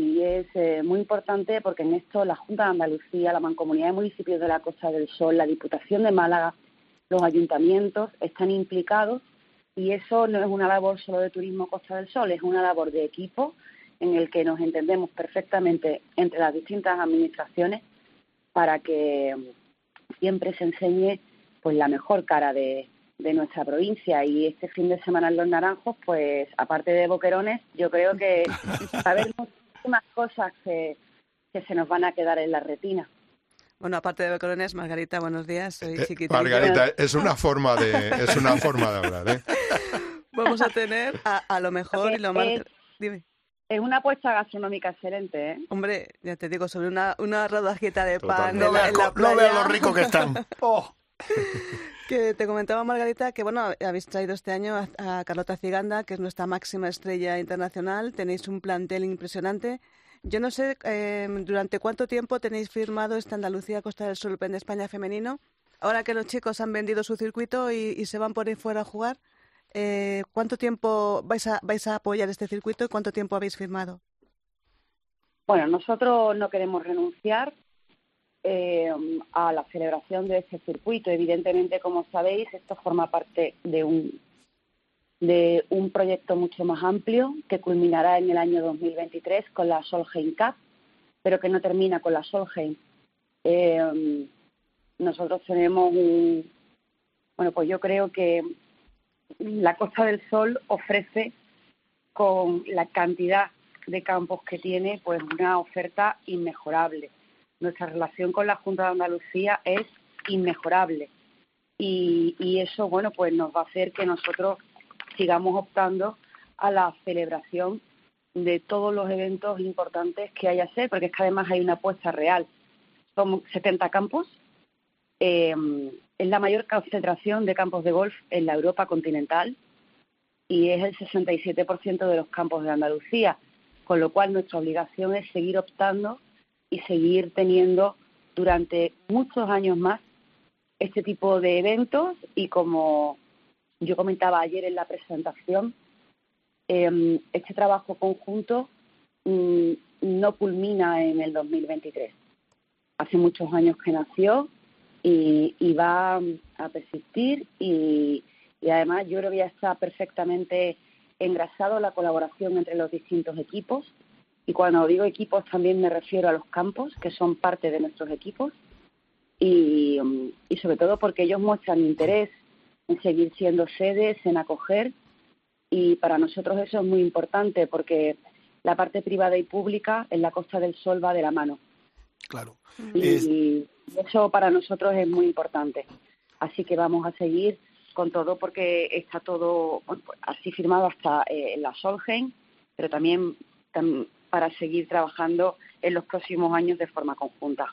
es eh, muy importante porque en esto la Junta de Andalucía, la Mancomunidad de Municipios de la Costa del Sol, la Diputación de Málaga, los ayuntamientos están implicados y eso no es una labor solo de Turismo Costa del Sol, es una labor de equipo en el que nos entendemos perfectamente entre las distintas administraciones para que siempre se enseñe pues la mejor cara de, de nuestra provincia. Y este fin de semana en Los Naranjos, pues aparte de boquerones, yo creo que haber muchísimas cosas que, que se nos van a quedar en la retina. Bueno, aparte de boquerones, Margarita, buenos días. Soy Eh. Margarita, es una forma de, es una forma de hablar, ¿eh? Vamos a tener a, a lo mejor y lo más... Es- Dime. Es una apuesta gastronómica excelente, ¿eh? Hombre, ya te digo, sobre una, una rodajita de pan Totalmente. en No veas en la co- no veas lo ricos que están. Oh. Que te comentaba Margarita que bueno habéis traído este año a, Carlota Ciganda, que es nuestra máxima estrella internacional. Tenéis un plantel impresionante. Yo no sé eh, durante cuánto tiempo tenéis firmado este Andalucía Costa del Sol de España femenino. Ahora que los chicos han vendido su circuito y, y se van por ahí fuera a jugar, eh, ¿cuánto tiempo vais a, vais a apoyar este circuito y cuánto tiempo habéis firmado? Bueno, nosotros no queremos renunciar eh, a la celebración de este circuito. Evidentemente, como sabéis, esto forma parte de un de un proyecto mucho más amplio que culminará en el año 2023 con la Solheim Cup, pero que no termina con la Solheim. Eh, nosotros tenemos un bueno, pues yo creo que la Costa del Sol ofrece con la cantidad de campos que tiene, pues una oferta inmejorable. Nuestra relación con la Junta de Andalucía es inmejorable y, eso, bueno, pues nos va a hacer que nosotros sigamos optando a la celebración de todos los eventos importantes que haya hacer, porque es que además hay una apuesta real. Son 70 campos, eh, es la mayor concentración de campos de golf en la Europa continental y es el 67% de los campos de Andalucía, con lo cual nuestra obligación es seguir optando y seguir teniendo durante muchos años más este tipo de eventos y como yo comentaba ayer en la presentación, eh, este trabajo conjunto mm, no culmina en el 2023. Hace muchos años que nació y, y va a persistir y, y además yo creo que ya está perfectamente engrasado la colaboración entre los distintos equipos y cuando digo equipos también me refiero a los campos que son parte de nuestros equipos y, mm, y sobre todo porque ellos muestran interés en seguir siendo sedes, en acoger y para nosotros eso es muy importante porque la parte privada y pública en la Costa del Sol va de la mano Claro. y Es- eso para nosotros es muy importante. Así que vamos a seguir con todo porque está todo bueno, pues, así firmado hasta eh, la Solheim, pero también tam- para seguir trabajando en los próximos años de forma conjunta.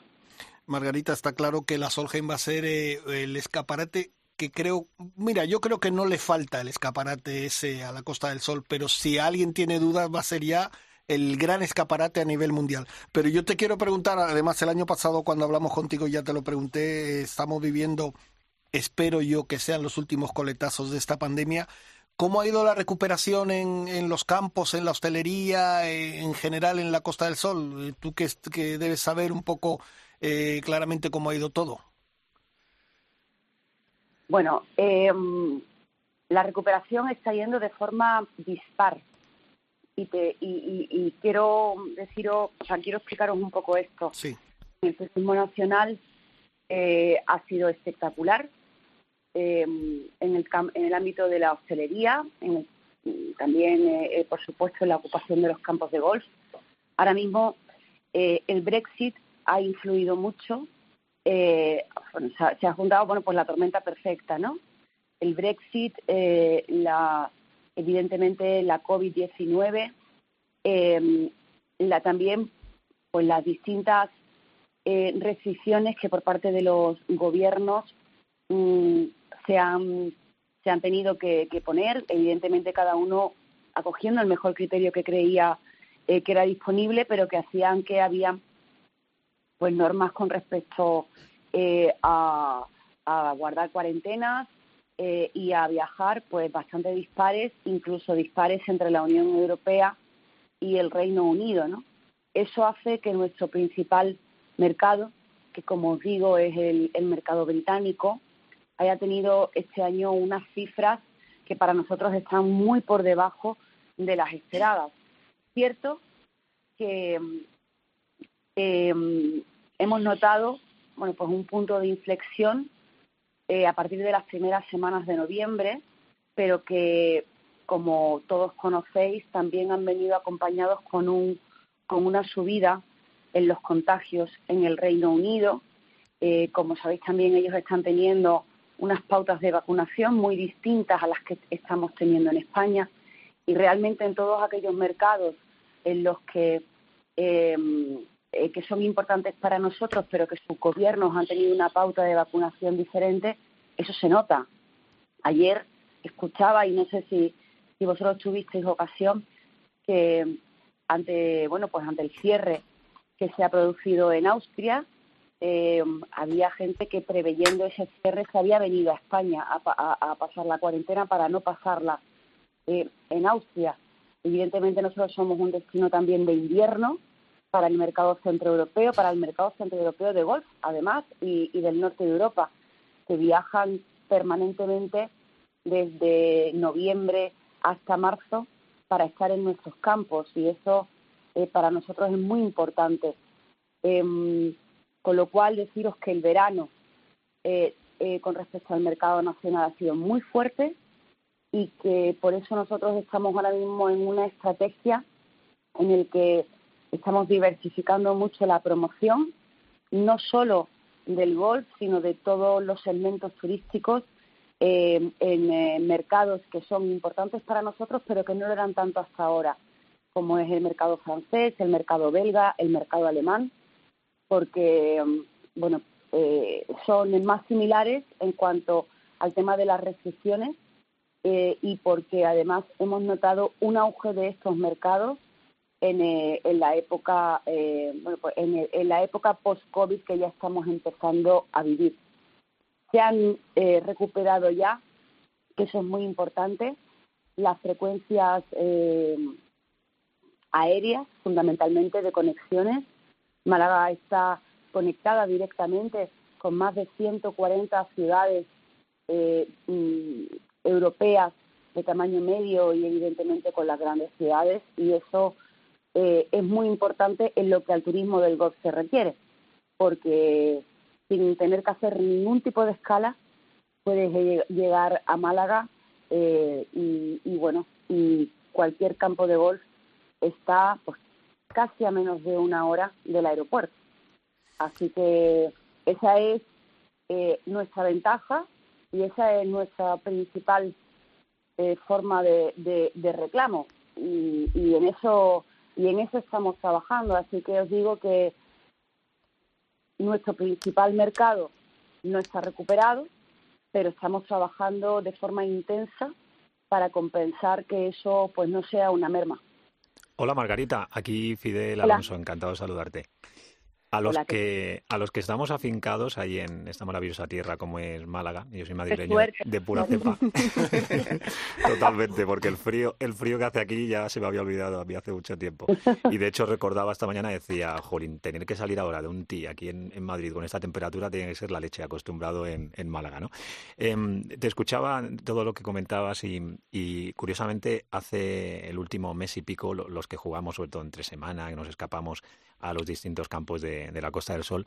Margarita, está claro que la Solheim va a ser eh, el escaparate que creo, mira, yo creo que no le falta el escaparate ese a la Costa del Sol, pero si alguien tiene dudas va a ser ya el gran escaparate a nivel mundial. Pero yo te quiero preguntar, además el año pasado cuando hablamos contigo ya te lo pregunté, eh, estamos viviendo, espero yo que sean los últimos coletazos de esta pandemia. ¿Cómo ha ido la recuperación en, en los campos, en la hostelería, eh, en general en la Costa del Sol? Eh, Tú que, que debes saber un poco eh, claramente cómo ha ido todo. Bueno, eh, la recuperación está yendo de forma dispar. Y, te, y, y- y quiero deciros, o sea, quiero explicaros un poco esto. Sí. El turismo nacional eh, ha sido espectacular eh, en, el en el ámbito de la hostelería, en el- también, eh, eh, por supuesto, en la ocupación de los campos de golf. Ahora mismo eh, el Brexit ha influido mucho. eh, bueno, se, ha, juntado, bueno, pues la tormenta perfecta, ¿no? El Brexit, eh, la, evidentemente la COVID-19, eh, la también, pues las distintas restricciones que por parte de los gobiernos mm, se, han, se han tenido que, que poner, evidentemente cada uno acogiendo el mejor criterio que creía eh, que era disponible, pero que hacían que había pues normas con respecto eh, a, a guardar cuarentenas eh, y a viajar pues bastante dispares, incluso dispares entre la Unión Europea y el Reino Unido, ¿no? Eso hace que nuestro principal mercado, que como os digo es el, el mercado británico, haya tenido este año unas cifras que para nosotros están muy por debajo de las esperadas. Cierto que eh, hemos notado bueno pues un punto de inflexión eh, a partir de las primeras semanas de noviembre, pero que como todos conocéis también han venido acompañados con un con una subida en los contagios en el Reino Unido. Eh, como sabéis también ellos están teniendo unas pautas de vacunación muy distintas a las que estamos teniendo en España y realmente en todos aquellos mercados en los que em, eh, que son importantes para nosotros, pero que sus gobiernos han tenido una pauta de vacunación diferente, eso se nota. Ayer escuchaba, y no sé si, si vosotros tuvisteis ocasión, que ante, bueno, pues ante el cierre que se ha producido en Austria, eh, había gente que preveyendo ese cierre se había venido a España a, pasar la cuarentena para no pasarla eh, en Austria. Evidentemente nosotros somos un destino también de invierno, para el mercado centroeuropeo, para el mercado centroeuropeo de golf, además, y, del norte de Europa, que viajan permanentemente desde noviembre hasta marzo para estar en nuestros campos y eso eh, para nosotros es muy importante. Em, con lo cual, deciros que el verano eh, eh, con respecto al mercado nacional ha sido muy fuerte y que por eso nosotros estamos ahora mismo en una estrategia en el que Estamos diversificando mucho la promoción, no solo del golf, sino de todos los segmentos turísticos eh, en mercados que son importantes para nosotros, pero que no lo eran tanto hasta ahora, como es el mercado francés, el mercado belga, el mercado alemán, porque bueno, eh, son más similares en cuanto al tema de las restricciones y porque además hemos notado un auge de estos mercados eh, en, la época eh, bueno, pues en, la época post covid que ya estamos empezando a vivir. Se han eh, recuperado ya que eso es muy importante las frecuencias aéreas fundamentalmente de conexiones Málaga está conectada directamente con más de 140 ciudades mm, europeas de tamaño medio y evidentemente con las grandes ciudades y eso eh, es muy importante en lo que al turismo del golf se requiere, porque sin tener que hacer ningún tipo de escala puedes llegar a Málaga eh, y, bueno, y cualquier campo de golf está pues casi a menos de una hora del aeropuerto. Así que esa es eh, nuestra ventaja y esa es nuestra principal forma de, reclamo. Y, y, en eso y en eso estamos trabajando. Así que os digo que nuestro principal mercado no está recuperado, pero estamos trabajando de forma intensa para compensar que eso pues no sea una merma. Hola Margarita, aquí Fidel Alonso, encantado de saludarte. A los, que, a los que estamos afincados ahí en esta maravillosa tierra como es Málaga, yo soy madrileño de pura cepa. Totalmente, porque el frío, el frío que hace aquí ya se me había olvidado a mí hace mucho tiempo. Y de hecho recordaba esta mañana, decía, Jolín, tener que salir ahora de un tee aquí en, Madrid con esta temperatura tiene que ser la leche acostumbrado en, Málaga, ¿no? Em, te escuchaba todo lo que comentabas y, curiosamente hace el último mes y pico los que jugamos, sobre todo entre semana, que nos escapamos a los distintos campos de, la Costa del Sol,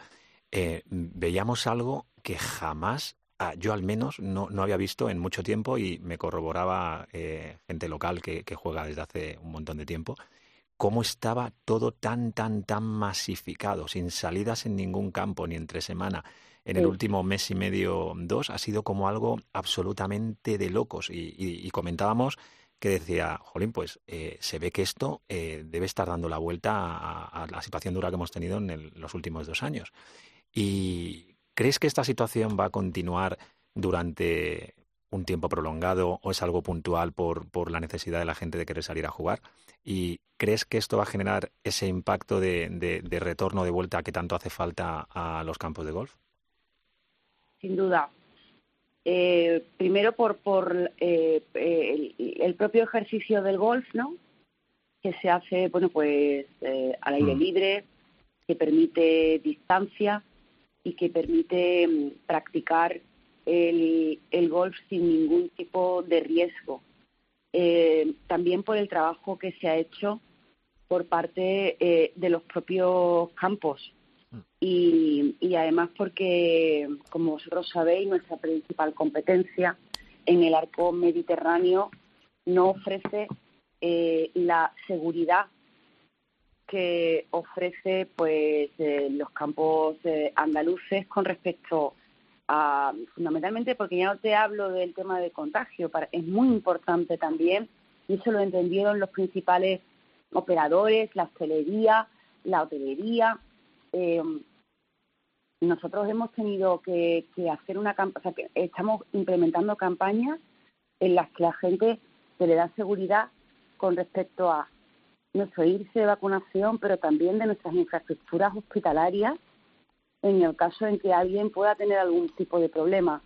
eh, veíamos algo que jamás, ah, yo al menos, no, no, había visto en mucho tiempo y me corroboraba eh, gente local que, juega desde hace un montón de tiempo, cómo estaba todo tan, tan, tan masificado, sin salidas en ningún campo, ni entre semana. En el último mes y medio, dos, ha sido como algo absolutamente de locos. y comentábamos que decía, jolín, pues eh, se ve que esto eh, debe estar dando la vuelta a, la situación dura que hemos tenido en los últimos dos años. ¿Y crees que esta situación va a continuar durante un tiempo prolongado o es algo puntual por, por la necesidad de la gente de querer salir a jugar? ¿Y crees que esto va a generar ese impacto de, de retorno, de vuelta que tanto hace falta a los campos de golf? Sin duda, eh, primero por, por eh, el, propio ejercicio del golf, ¿no? que se hace, bueno, pues eh, al aire Mm. libre, que permite distancia y que permite mm, practicar el, el golf sin ningún tipo de riesgo. Eh, también por el trabajo que se ha hecho por parte eh, de los propios campos y, y además porque, como vosotros sabéis, nuestra principal competencia en el arco mediterráneo no ofrece eh, la seguridad que ofrece pues eh, los campos eh, andaluces con respecto a fundamentalmente porque ya no te hablo del tema de contagio es muy importante también y eso lo entendieron los principales operadores la hostelería la hotelería eh, nosotros hemos tenido que, que hacer una campaña, o sea, estamos implementando campañas en las que la gente se le da seguridad con respecto a nuestro índice de vacunación, pero también de nuestras infraestructuras hospitalarias en el caso en que alguien pueda tener algún tipo de problema.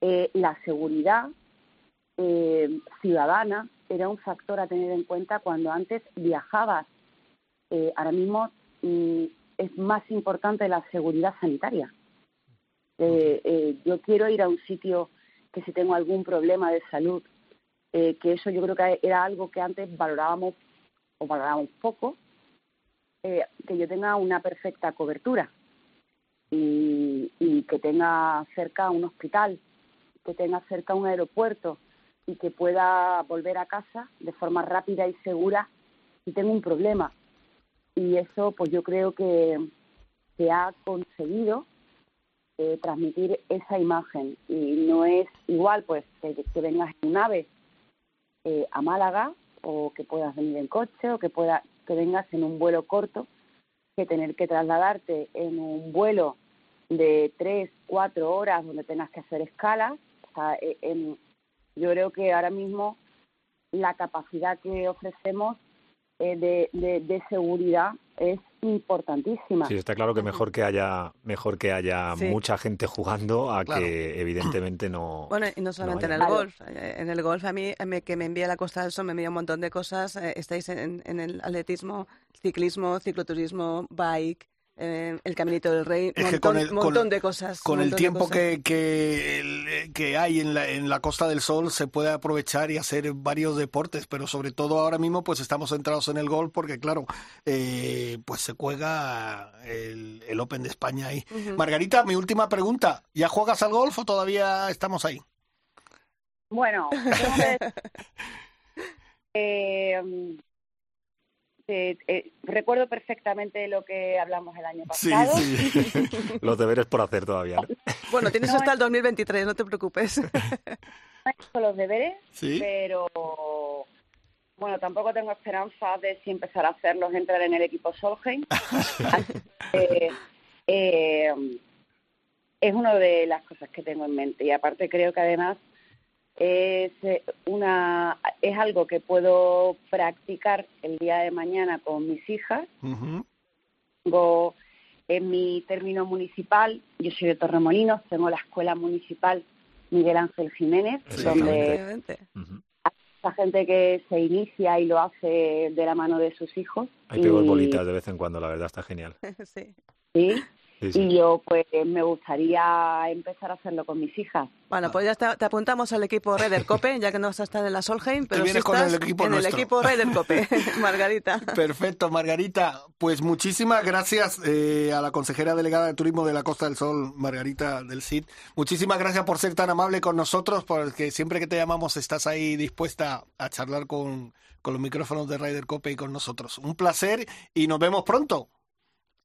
Eh, la seguridad eh, ciudadana era un factor a tener en cuenta cuando antes viajabas. Eh, ahora mismo mm, es más importante la seguridad sanitaria. Eh, eh, yo quiero ir a un sitio que si tengo algún problema de salud, eh, que eso yo creo que era algo que antes valorábamos o valorábamos poco, eh, que yo tenga una perfecta cobertura y, y que tenga cerca un hospital, que tenga cerca un aeropuerto y que pueda volver a casa de forma rápida y segura si tengo un problema. Y eso, pues yo creo que se ha conseguido eh, transmitir esa imagen. Y no es igual, pues, que, que vengas en un ave eh, a Málaga o que puedas venir en coche o que, pueda, que vengas en un vuelo corto que tener que trasladarte en un vuelo de tres, cuatro horas donde tengas que hacer escalas. O sea, eh, en- yo creo que ahora mismo la capacidad que ofrecemos eh, de, de, de seguridad es importantísima. Sí, está claro que mejor que haya mejor que haya Sí. mucha gente jugando a Claro. que evidentemente no. Bueno, y no solamente haya. en el golf. En el golf a mí me- que me envía la Costa del Sol, me envía un montón de cosas. Eh, estáis en, en el atletismo, ciclismo, cicloturismo, bike, eh, el Caminito del Rey, Es un que con montón, el- montón con- de cosas. Con el tiempo que, que, hay en la, en la Costa del Sol se puede aprovechar y hacer varios deportes, pero sobre todo ahora mismo pues estamos centrados en el golf porque claro, eh, pues se juega el, el Open de España ahí. Margarita, mi última pregunta, ¿ya juegas al golf o todavía estamos ahí? Bueno, eh, eh, eh, recuerdo perfectamente lo que hablamos el año Sí, pasado. sí. Los deberes por hacer todavía. ¿no? Bueno, tienes No, hasta el 2023, no te preocupes. No he hecho los deberes, Sí. pero bueno, tampoco tengo esperanza de si empezar a hacerlos entrar en el equipo Solheim. Así que, eh, es una de las cosas que tengo en mente y aparte creo que además es eh, una es algo que puedo practicar el día de mañana con mis hijas. Tengo en mi término municipal, yo soy de Torremolinos, tengo la escuela municipal Miguel Ángel Jiménez, donde gente que se inicia y lo hace de la mano de sus hijos. Pego y, bolitas de vez en cuando, la verdad está genial. Sí. sí, Sí, sí. y yo pues me gustaría empezar a hacerlo con mis hijas. Bueno, pues ya está, te apuntamos al equipo Raider Cope, ya que no vas a estar en la Solheim, pero sí estás el equipo en nuestro. el equipo Raider Cope, Margarita. Perfecto, Margarita. Pues muchísimas gracias eh, a la consejera delegada de Turismo de la Costa del Sol, Margarita del CID. Muchísimas gracias por ser tan amable con nosotros, porque siempre que te llamamos estás ahí dispuesta a charlar con, con los micrófonos de Ryder Cope y con nosotros. Un placer y nos vemos pronto.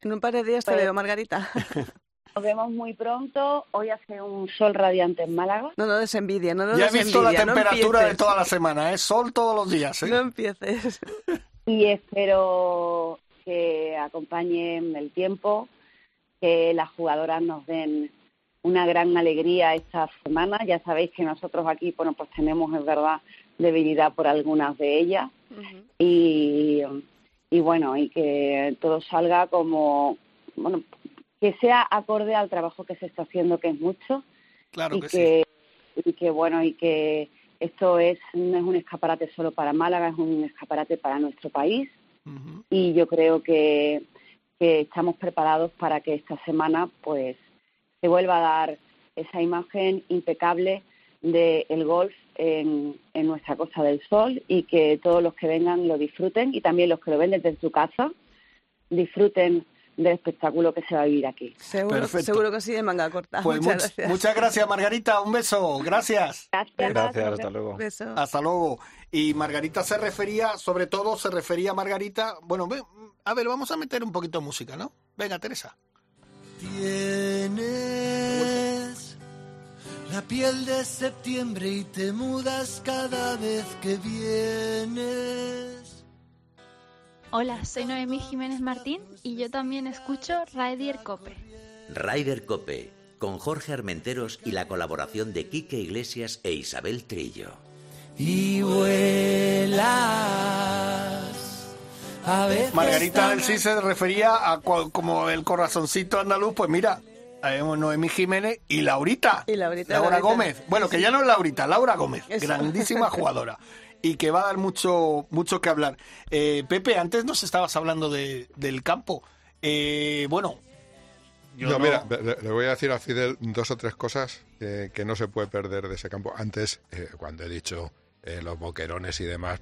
En un par de días te Pues- veo, Margarita. Nos vemos muy pronto. Hoy hace un sol radiante en Málaga. No, no des envidia, no, no ya he visto la envidia, no temperatura de toda la semana, es sol todos los días. ¿eh? No empieces. y espero que acompañen el tiempo, que las jugadoras nos den una gran alegría esta semana. Ya sabéis que nosotros aquí, bueno, pues tenemos, es verdad, debilidad por algunas de ellas y, y bueno, y que todo salga como, bueno, que sea acorde al trabajo que se está haciendo, que es mucho, Claro y que sí. y que bueno, y que esto es, no es un escaparate solo para Málaga, es un escaparate para nuestro país. Y yo creo que, que estamos preparados para que esta semana pues se vuelva a dar esa imagen impecable del golf en, en nuestra Costa del Sol y que todos los que vengan lo disfruten y también los que lo ven desde su casa disfruten del espectáculo que se va a vivir aquí. Seguro, seguro que sí, de manga corta. Pues muchas much- gracias. muchas gracias, Margarita. Un beso. Gracias. Gracias. Gracias, hasta luego. Beso. Hasta luego. Y Margarita se refería, sobre todo se refería a Margarita. Bueno, ve- a ver, vamos a meter un poquito de música, ¿no? Venga, Teresa. Tienes la piel de septiembre y te mudas cada vez que vienes. Hola, soy Noemí Jiménez Martín y yo también escucho Raidier Cope. Ryder Cope, con Jorge Armenteros y la colaboración de Quique Iglesias e Isabel Trillo. Y vuelas. A veces Margarita del Sí se refería a como el corazoncito andaluz. Pues mira, tenemos Noemí Jiménez y Laurita. Y Laurita, Laura Laurita. Gómez. Bueno, que ya no es Laurita, Laura Gómez. Eso. Grandísima jugadora. Y que va a dar mucho, mucho que hablar. Eh, Pepe, antes nos estabas hablando de, del campo. Eh, bueno. yo no, no- mira, le, le voy a decir a Fidel dos o tres cosas eh, que no se puede perder de ese campo. Antes, eh, cuando he dicho eh, los boquerones y demás,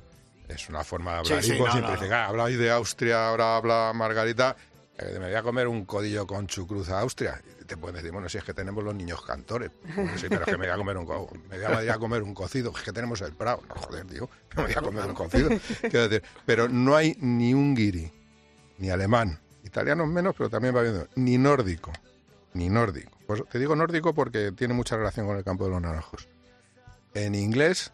es una forma de hablar Sí, sí, no, no, simplificar. Habláis de Austria, ahora habla Margarita. eh, me voy a comer un codillo con chucruz a Austria. Te pueden decir, bueno, si es que tenemos los niños cantores. Bueno, sí, pero es que me voy a comer un, me voy a, comer un cocido. Es que tenemos el Prado. No, joder, tío, me voy a comer un cocido. Pero no hay ni un guiri, ni alemán, italianos menos, pero también va viendo, ni nórdico, ni nórdico. Pues te digo nórdico porque tiene mucha relación con el campo de los naranjos. En inglés,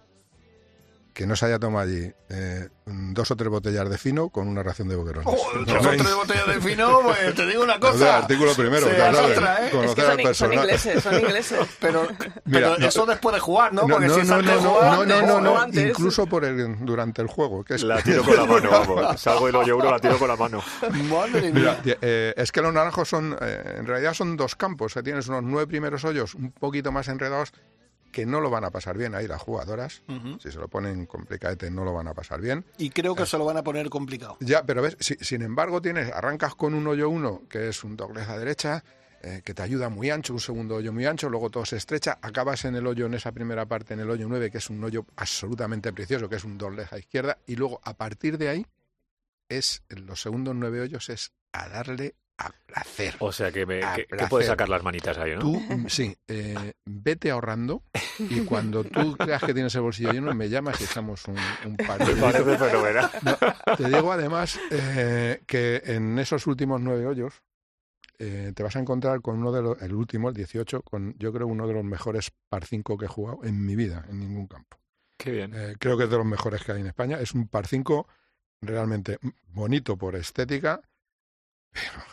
que no se haya tomado allí eh, dos o tres botellas de fino con una ración de boquerones. Oh, No, dos o tres botellas de fino, pues te digo una O sea, cosa. artículo primero, ya sabes, arrastra, ¿eh? conocer Es que al son, son personal. ingleses, son ingleses. Pero, Mira, pero no, eso después de jugar, ¿no? No, Porque no, si es no, antes no, jugar, no, no, no, antes. incluso por el, durante el juego. Que es, La tiro con la mano, vamos. Salgo del hoyo euro, la tiro con la mano. Madre Mira, mía. eh, es que los naranjos son, eh, en realidad son dos campos. Tienes unos nueve primeros hoyos un poquito más enredados que no lo van a pasar bien ahí las jugadoras. Si se lo ponen complicadete no lo van a pasar bien. Y creo que se lo van a poner complicado. Ya, pero ves, si- sin embargo tienes, arrancas con un hoyo uno que es un doblez a derecha, eh, que te ayuda muy ancho, un segundo hoyo muy ancho, luego todo se estrecha, acabas en el hoyo, en esa primera parte, en el hoyo 9, que es un hoyo absolutamente precioso, que es un doblez a izquierda, y luego a partir de ahí, es en los segundos nueve hoyos es a darle a placer. O sea que, me, que, puedes sacar las manitas ahí, ¿no? Tú, sí, eh, vete ahorrando y cuando tú creas que tienes el bolsillo lleno, me llamas y echamos un, un par parece fenomenal. te digo además eh, que en esos últimos nueve hoyos eh, te vas a encontrar con uno de los, el último, el 18, con yo creo uno de los mejores par 5 que he jugado en mi vida, en ningún campo. Qué bien. Creo que es de los mejores que hay en España. Es un par 5 realmente bonito por estética, pero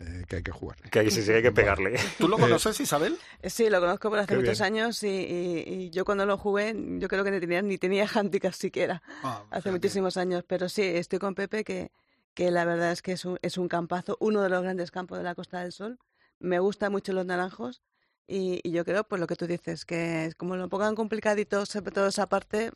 eh, que hay que jugar. Que ahí sí, sí hay que pegarle. ¿Tú lo conoces, Isabel? Eh, Sí, lo conozco por hace Qué muchos bien. años y, y- y yo cuando lo jugué, yo creo que ni tenía, ni tenía handicap siquiera, Ah, hace muchísimos años. Pero sí, estoy con Pepe que, que la verdad es que es un, es un campazo, uno de los grandes campos de la Costa del Sol. Me gustan mucho los naranjos y, y yo creo, pues lo que tú dices, que como lo pongan complicadito, sobre todo esa parte...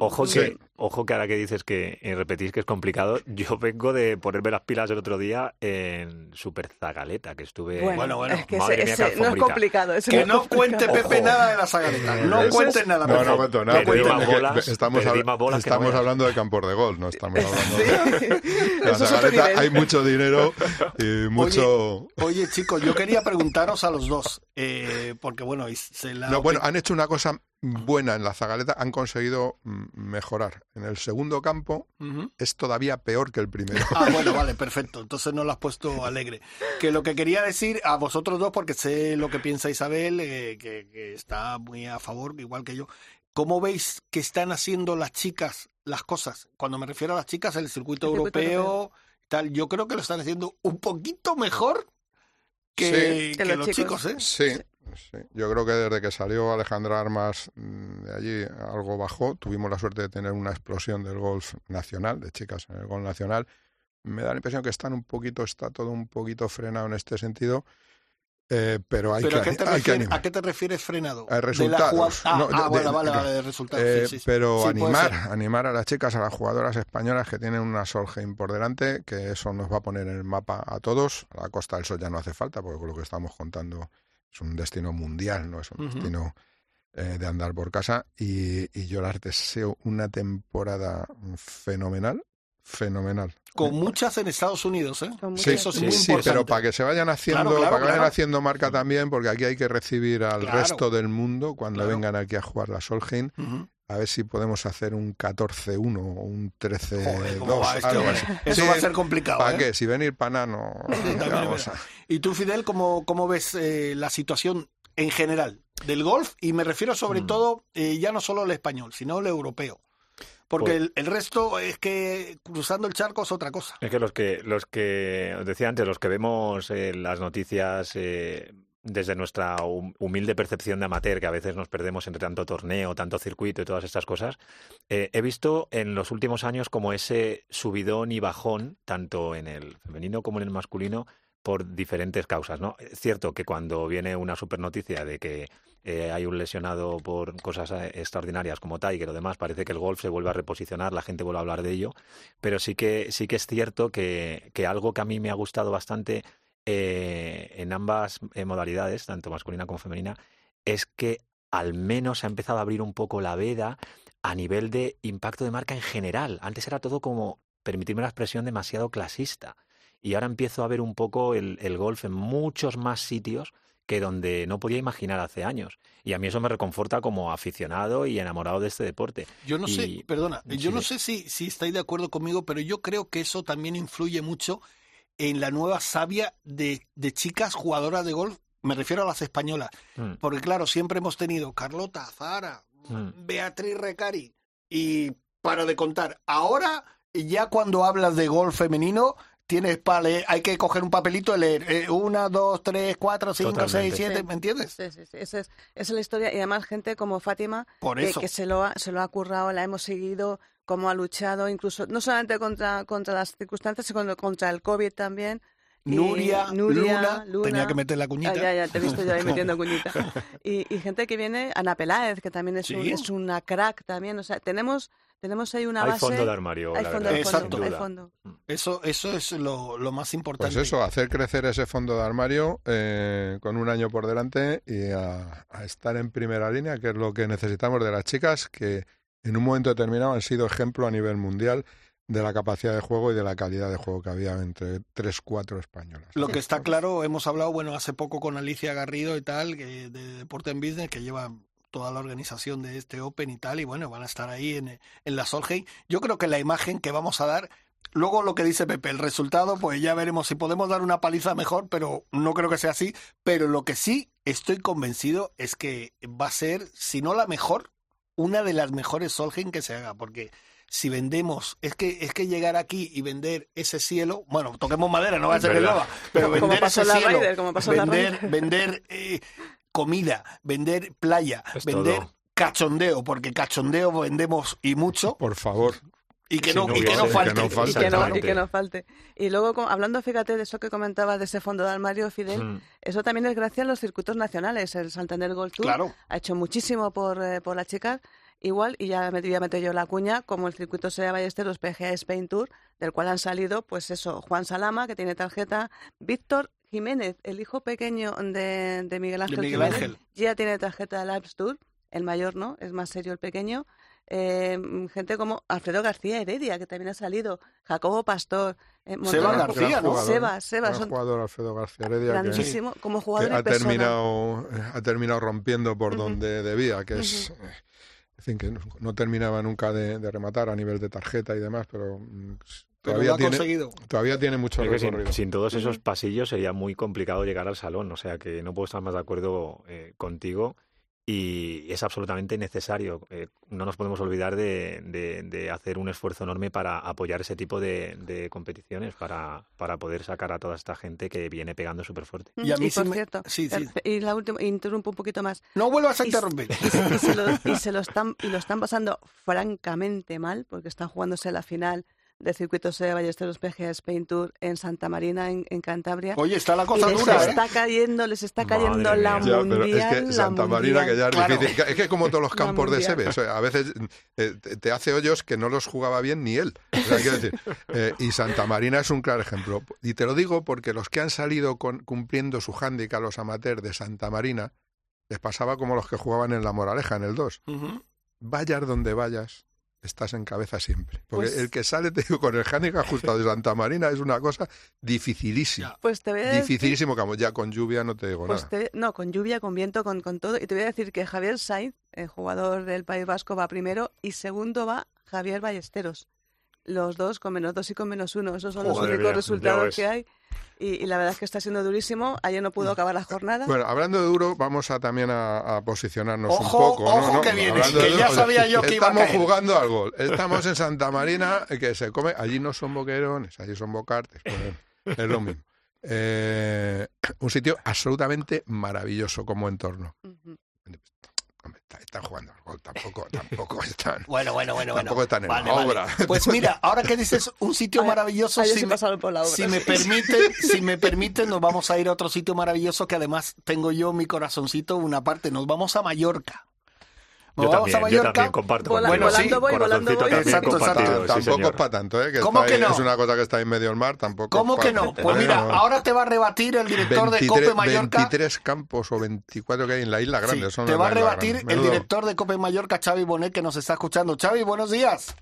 Ojo mm, que, ojo que ahora que dices que eh, repetís que es complicado, yo vengo de ponerme las pilas el otro día en Super Zagaleta, que estuve... Bueno, Bueno, bueno. es que Madre ese- mía, ese no es complicado. ese Que es no cuente. Pepe Ojo. nada de la sagaleta. No Eso cuentes es- nada. No, no cuento nada. Bolas, estamos bolas no estamos hablando de campos de gol, no estamos hablando de... Sí. La Zagaleta hay mucho dinero y mucho... Oye, chicos, yo quería preguntaros a los dos, eh, porque bueno, se la... No, bueno, han hecho una cosa buena en la Zagaleta, han conseguido mm, mejorar. En el segundo campo Ujú. es todavía peor que el primero. Ah, bueno, vale, perfecto. Entonces no lo has puesto alegre. Que lo que quería decir a vosotros dos, porque sé lo que piensa Isabel, eh, que, que está muy a favor, igual que yo. ¿Cómo veis que están haciendo las chicas las cosas? Cuando me refiero a las chicas, el circuito, El circuito europeo, europeo. tal, yo creo que lo están haciendo un poquito mejor que, Sí. que Que los los chicos. chicos, ¿eh? Sí, sí. Yo creo que desde que salió Alejandra Armas mm, de allí algo bajó. Tuvimos la suerte de tener una explosión del golf nacional, de chicas en el golf nacional. Me da la impresión que están un poquito, está todo un poquito frenado en este sentido. Eh, pero hay ¿Pero que, a, qué te hay que refieres, animar. ¿a qué te refieres frenado? A resultados. Pero animar, animar a las chicas, a las jugadoras españolas que tienen una Solheim por delante, que eso nos va a poner en el mapa a todos. A la Costa del Sol ya no hace falta, porque con lo que estamos contando es un destino mundial, no es un destino eh, de andar por casa. Y, y yo les deseo una temporada fenomenal, fenomenal. Con muchas en Estados Unidos, ¿eh? Con Sí, muchas- Eso es sí, muy sí, pero para que se vayan haciendo, Claro, claro, para que vayan haciendo marca también, porque aquí hay que recibir al Claro. resto del mundo cuando Claro. vengan aquí a jugar la Solheim. Ujú. A ver si podemos hacer un 14-1 o un 13-2, Joder, ¿cómo va este algo hombre? así. Eso Sí, va a ser complicado, ¿Para ¿eh? qué? Si venir pana no... A-. ¿Y tú, Fidel, cómo, cómo ves eh, la situación en general del golf? Y me refiero sobre Mm. todo eh, ya no solo el español, sino el europeo. Porque Pues- el, el resto es que cruzando el charco es otra cosa. Es que los que, los que os decía antes, los que vemos eh, las noticias eh, desde nuestra hum- humilde percepción de amateur, que a veces nos perdemos entre tanto torneo, tanto circuito y todas estas cosas, eh, he visto en los últimos años como ese subidón y bajón, tanto en el femenino como en el masculino, por diferentes causas, ¿no? Es cierto que cuando viene una super noticia de que eh, hay un lesionado por cosas eh, extraordinarias como Tiger o demás, parece que el golf se vuelve a reposicionar, la gente vuelve a hablar de ello, pero sí que sí que es cierto que, que algo que a mí me ha gustado bastante eh, en ambas eh, modalidades, tanto masculina como femenina, es que al menos ha empezado a abrir un poco la veda a nivel de impacto de marca en general. Antes era todo como, permitirme la expresión, demasiado clasista. Y ahora empiezo a ver un poco el, el golf en muchos más sitios que donde no podía imaginar hace años. Y a mí eso me reconforta como aficionado y enamorado de este deporte. Yo no sé, perdona, yo sí, no sé si, si estáis de acuerdo conmigo, pero yo creo que eso también influye mucho en la nueva savia de, de chicas jugadoras de golf. Me refiero a las españolas. Mm, Porque claro, siempre hemos tenido Carlota, Zara, mm. Beatriz Recari y para de contar. Ahora, ya cuando hablas de golf femenino, tienes para leer, hay que coger un papelito y leer eh, una, dos, tres, cuatro, cinco, Totalmente. seis, siete, Sí. ¿me entiendes? Sí, sí, sí. Esa es, esa es la historia. Y además gente como Fátima, Por que, eso. que se, lo ha, se lo ha currado, la hemos seguido, cómo ha luchado, incluso no solamente contra, contra las circunstancias, sino contra el COVID también. Nuria, Nuria, Luna, tenía que meter la cuñita. Ah, ya, ya, te he visto yo ahí metiendo cuñita. Y, y gente que viene, Ana Peláez, que también es, un- Sí. es una crack también. O sea, tenemos, tenemos ahí una Hay base. fondo de armario, hay fondo, hay Exacto. fondo, hay fondo. Eso, eso es lo, lo más importante. Pues eso, hacer crecer ese fondo de armario eh, con un año por delante y a, a estar en primera línea, que es lo que necesitamos de las chicas, que en un momento determinado han sido ejemplo a nivel mundial de la capacidad de juego y de la calidad de juego que había entre tres, cuatro españolas. Lo que está claro, hemos hablado, bueno, hace poco con Alicia Garrido y tal, que de Deporte en Business, que lleva toda la organización de este Open y tal, y bueno, van a estar ahí en, en la Solheim. Yo creo que la imagen que vamos a dar, luego lo que dice Pepe, el resultado, pues ya veremos si podemos dar una paliza mejor, pero no creo que sea así. Pero lo que sí estoy convencido es que va a ser, si no la mejor, una de las mejores Solheim que se haga, porque si vendemos, es que es que llegar aquí y vender ese cielo, bueno, toquemos madera, no va a ser que llueva, pero Como vender ese cielo, Ryder, como pasó en la vender, vender eh, comida, vender playa, Es vender todo. cachondeo, porque cachondeo vendemos y mucho, Por favor, y que no, no y que no falte. que no falte. Y que, no, y que no falte. Y luego, hablando, fíjate, de eso que comentabas de ese fondo de armario, Fidel, Mm. eso también es gracias a los circuitos nacionales. El Santander Gold Tour Claro. ha hecho muchísimo por, eh, por las chicas, igual, y ya me voy a meter yo la cuña, como el circuito Sea Ballesteros PGA Spain Tour, del cual han salido, pues eso, Juan Salama, que tiene tarjeta, Víctor Jiménez, el hijo pequeño de, de Miguel Ángel Miguel Jiménez, Ángel. ya tiene tarjeta de Labs Tour, el mayor no, es más serio el pequeño. Eh, gente como Alfredo García Heredia, que también ha salido, Jacobo Pastor, eh, Seba García. ¿no? Seba, Seba, gran son jugador Alfredo García Heredia, que, grandísimo, como que jugador ha y persona. terminado, ha terminado rompiendo por donde debía, que es... eh, En fin, que no, no terminaba nunca de, de rematar a nivel de tarjeta y demás, pero mm, Pero todavía ha tiene, conseguido. todavía tiene mucho Es que sin, recorrido. sin todos esos pasillos sería muy complicado llegar al salón, o sea que no puedo estar más de acuerdo eh, contigo y es absolutamente necesario. Eh, no nos podemos olvidar de, de- de hacer un esfuerzo enorme para apoyar ese tipo de, de competiciones, para, para poder sacar a toda esta gente que viene pegando súper fuerte. Y a mí sí por me- cierto, sí, sí. y la última, interrumpo un poquito más. No vuelvas a Y- interrumpir. Y, se- y se lo, y se lo están, y lo están pasando francamente mal, porque están jugándose la final de circuitos de Ballesteros PGA Spain Tour en Santa Marina, en, en Cantabria. Oye, está la Y cosa les dura, ¿eh? está cayendo, les está Madre cayendo mía. la Ya, pero mundial. es que Santa Marina, que ya es Claro. difícil. Es que como todos los campos de. Sebe, o sea, a veces eh, te, hace hoyos que no los jugaba bien ni él. O sea, quiero decir, eh, y Santa Marina es un claro ejemplo. Y te lo digo porque los que han salido con- cumpliendo su hándicap, los amateurs de Santa Marina, les pasaba como los que jugaban en La Moraleja, en el 2. Ujú. Vayas donde vayas, estás en cabeza siempre. Porque Pues- el que sale, te digo, con el hándicap ajustado de Santa Marina es una cosa dificilísima. Pues te voy a decir- Dificilísimo, como ya con lluvia no te digo Pues nada. te- no, con lluvia, con viento, con, con todo. Y te voy a decir que Javier Sainz, el jugador del País Vasco, va primero y segundo va Javier Ballesteros. Los dos con menos dos y con menos uno. Esos son los únicos mía, resultados que hay. Y, y la verdad es que está siendo durísimo. Ayer no pudo acabar la jornada. Bueno, hablando de duro, vamos a también a, a posicionarnos Ojo, un poco. ojo ¿no? que viene, que ya sabía yo que iba a Estamos jugando al gol. Estamos en Santa Marina, que se come. Allí no son boquerones, allí son bocartes. pues, es lo mismo. Eh, un sitio absolutamente maravilloso como entorno. Están jugando al gol, tampoco, tampoco están. Bueno, bueno, bueno, bueno. Tampoco están en Vale, la vale. obra. Pues mira, ahora que dices un sitio Ay, maravilloso, ayer si me, por la obra. si me permite, si me permite, nos vamos a ir a otro sitio maravilloso que además tengo yo mi corazoncito una parte. Nos vamos a Mallorca. Yo vamos también, a yo Mallorca. también comparto. Vola- volando Sí, voy, volando voy. Exacto, exacto. sí, tampoco es para tanto, ¿eh? Que ¿Cómo que ahí- no? Es una cosa que está en medio del mar, tampoco. ¿Cómo que no? Pues mira, Bueno, ahora te va a rebatir el director de 23, Cope Mallorca. 23 campos o 24 que hay en la isla grande. Sí, son te va a rebatir el director de Cope Mallorca, Xavi Bonet, que nos está escuchando. Xavi, buenos días.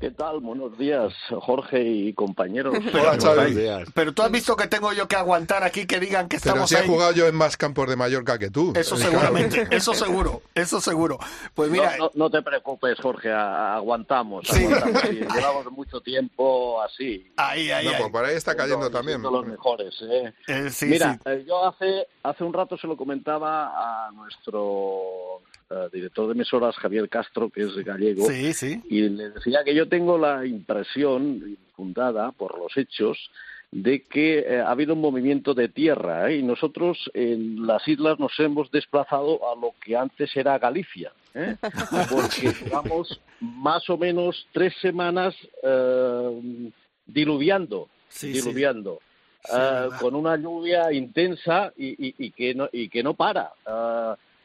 ¿Qué tal? Buenos días, Jorge y compañeros. Hola, Buenos Xavi. días. Pero tú has visto que tengo yo que aguantar aquí que digan que Pero estamos si he ahí. jugado yo en más campos de Mallorca que tú. Eso seguramente, eso seguro, eso seguro. Pues mira, no, no- no te preocupes, Jorge, aguantamos. Sí. aguantamos. Sí, llevamos mucho tiempo así. ahí, ahí, No, ahí. pues por ahí está cayendo Siendo- también. los mejores. ¿eh? Eh, sí, Mira, sí. eh, yo hace, hace un rato se lo comentaba a nuestro eh, director de emisoras, Javier Castro, que es gallego. Sí, sí. y le decía que yo tengo la impresión fundada por los hechos de que eh, ha habido un movimiento de tierra ¿eh? y nosotros en las islas nos hemos desplazado a lo que antes era Galicia, ¿eh? porque llevamos más o menos tres semanas diluviando, Sí, diluviando. Sí, con una lluvia intensa y, y- y que no y que no para.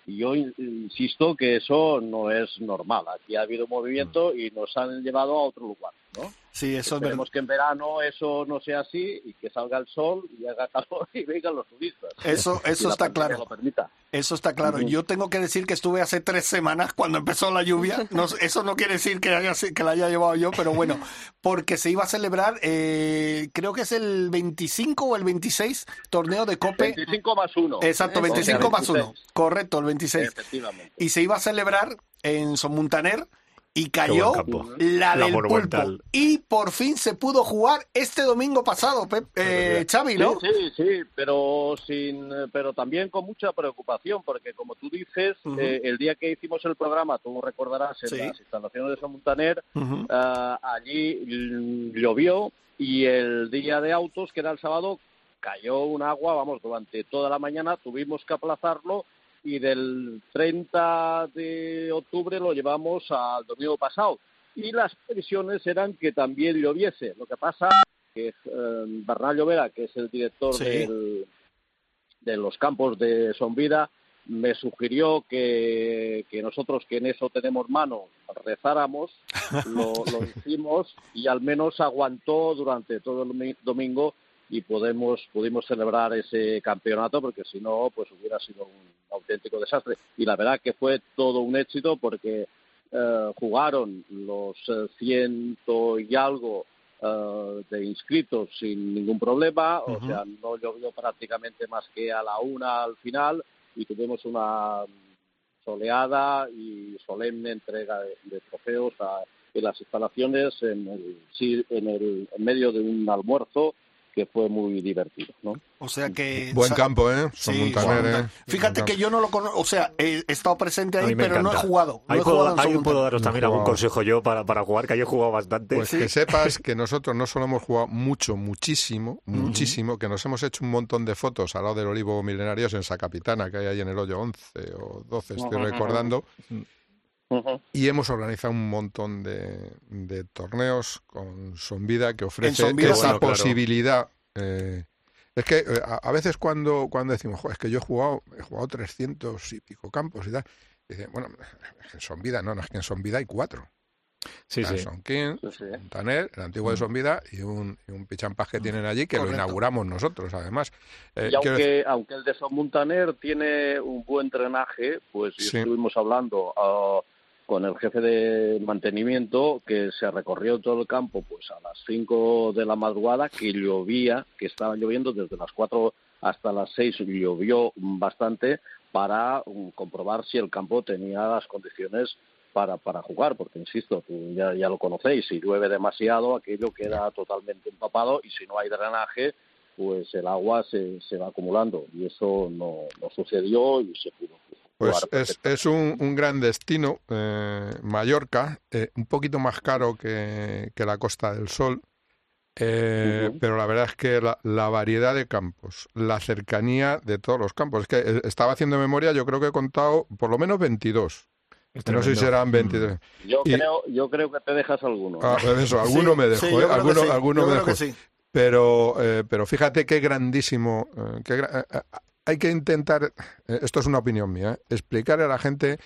Y yo in- insisto que eso no es normal. Aquí ha habido movimiento y nos han llevado a otro lugar, ¿no? Sí, eso es verdad. Esperemos que en verano eso no sea así y que salga el sol y haga calor y vengan los turistas. Eso, eso está claro. lo permita. Eso está claro. Ujú. Yo tengo que decir que estuve hace tres semanas cuando empezó la lluvia. No, eso no quiere decir que, haya, que la haya llevado yo, pero bueno, porque se iba a celebrar, eh, creo que es el 25 o el 26 torneo de Cope. 25 más 1. Exacto, 25 más 1. Correcto, el 26. Efectivamente. Y se iba a celebrar en Sonmuntaner y cayó la La del pulpo. Y por fin se pudo jugar este domingo pasado, Pep, eh, Xavi, ¿no? Sí, sí, sí, pero sin, pero también con mucha preocupación, porque como tú dices, eh, el día que hicimos el programa, tú recordarás en Sí. las instalaciones de San Montaner, ah, allí llovió y el día de autos, que era el sábado, cayó un agua, vamos, durante toda la mañana tuvimos que aplazarlo y del 30 de octubre lo llevamos al domingo pasado. Y las previsiones eran que también lloviese. Lo que pasa que eh, Bernal Llovera, que es el director Sí. del- de los campos de Sonvida, me sugirió que, que nosotros que en eso tenemos mano rezáramos, lo, lo hicimos y al menos aguantó durante todo el domi- domingo y podemos pudimos celebrar ese campeonato porque si no pues hubiera sido un auténtico desastre. Y la verdad que fue todo un éxito porque eh, jugaron los eh, ciento y algo eh, de inscritos sin ningún problema, o sea, no llovió prácticamente más que a la una al final y tuvimos una soleada y solemne entrega de, de trofeos a- en las instalaciones en, el, en, el, en medio de un almuerzo que fue muy divertido, ¿no? O sea que... Buen sa- campo, ¿eh? Sí, Son Montaner. ¿eh? Fíjate Buen que yo no lo conozco, o sea, he, estado presente ahí, pero no he jugado. No Ahí, he puedo, jugado en ahí puedo daros también algún jugado. consejo yo para, para jugar, que yo he jugado bastante. Pues que sepas que nosotros no solo hemos jugado mucho, muchísimo, muchísimo, que nos hemos hecho un montón de fotos al lado del Olivo Milenarios en Esa Capitana, que hay ahí en el hoyo 11 o 12, estoy recordando. Y hemos organizado un montón de, de torneos con Sonvida que ofrece Sonvida, esa bueno, claro. posibilidad. eh, es que eh, a, a veces cuando, cuando decimos, "Jo, es que yo he jugado, he jugado 300 y pico campos y tal, dicen, bueno, en Sonvida no, no, es que en Sonvida hay cuatro. Sí, sí. Son King, Sí, el antiguo de Sonvida y un, y un pichampás que tienen allí que Correcto. lo inauguramos nosotros, además. Eh, y decir- aunque, aunque el de Son Montaner tiene un buen drenaje, pues Sí. estuvimos hablando ah, con el jefe de mantenimiento que se recorrió todo el campo pues a las 5 de la madrugada, que llovía, que estaba lloviendo desde las 4 hasta las 6, llovió bastante para um, comprobar si el campo tenía las condiciones para, para jugar, porque insisto, ya, ya lo conocéis, si llueve demasiado aquello queda totalmente empapado y si no hay drenaje, pues el agua se, se va acumulando. Y eso no, no sucedió y se pudo Pues es, es un, un gran destino, eh, Mallorca, eh, un poquito más caro que, que la Costa del Sol, eh, pero la verdad es que la, la variedad de campos, la cercanía de todos los campos, es que eh, estaba haciendo memoria, yo creo que he contado por lo menos 22, Es no sé si serán Mm. 23. Yo, Y- creo, yo creo que te dejas alguno. Ah, eso, alguno Sí, me dejó, sí, ¿eh? yo alguno, sí, alguno yo me sí. Pero, eh, pero fíjate qué grandísimo. eh, qué gra- hay que intentar, eh, esto es una opinión mía, explicar a la gente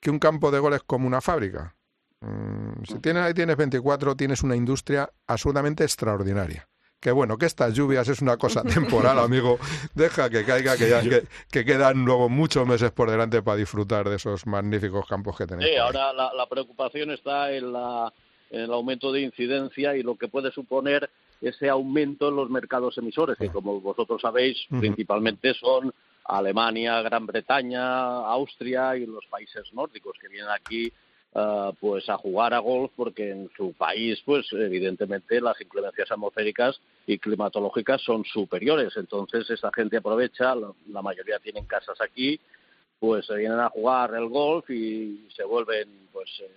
que un campo de gol es como una fábrica. Mm, si tienes, ahí tienes 24, tienes una industria absolutamente extraordinaria. Que bueno, que estas lluvias es una cosa temporal, amigo. Deja que caiga, que, ya, que, que quedan luego muchos meses por delante para disfrutar de esos magníficos campos que tenéis. Sí, ahora la, la preocupación está en, la, en el aumento de incidencia y lo que puede suponer ese aumento en los mercados emisores, que como vosotros sabéis, principalmente son Alemania, Gran Bretaña, Austria y los países nórdicos que vienen aquí ah, pues a jugar a golf porque en su país pues evidentemente las inclemencias atmosféricas y climatológicas son superiores. Entonces esa gente aprovecha la, la mayoría tienen casas aquí pues se vienen a jugar el golf y se vuelven pues eh,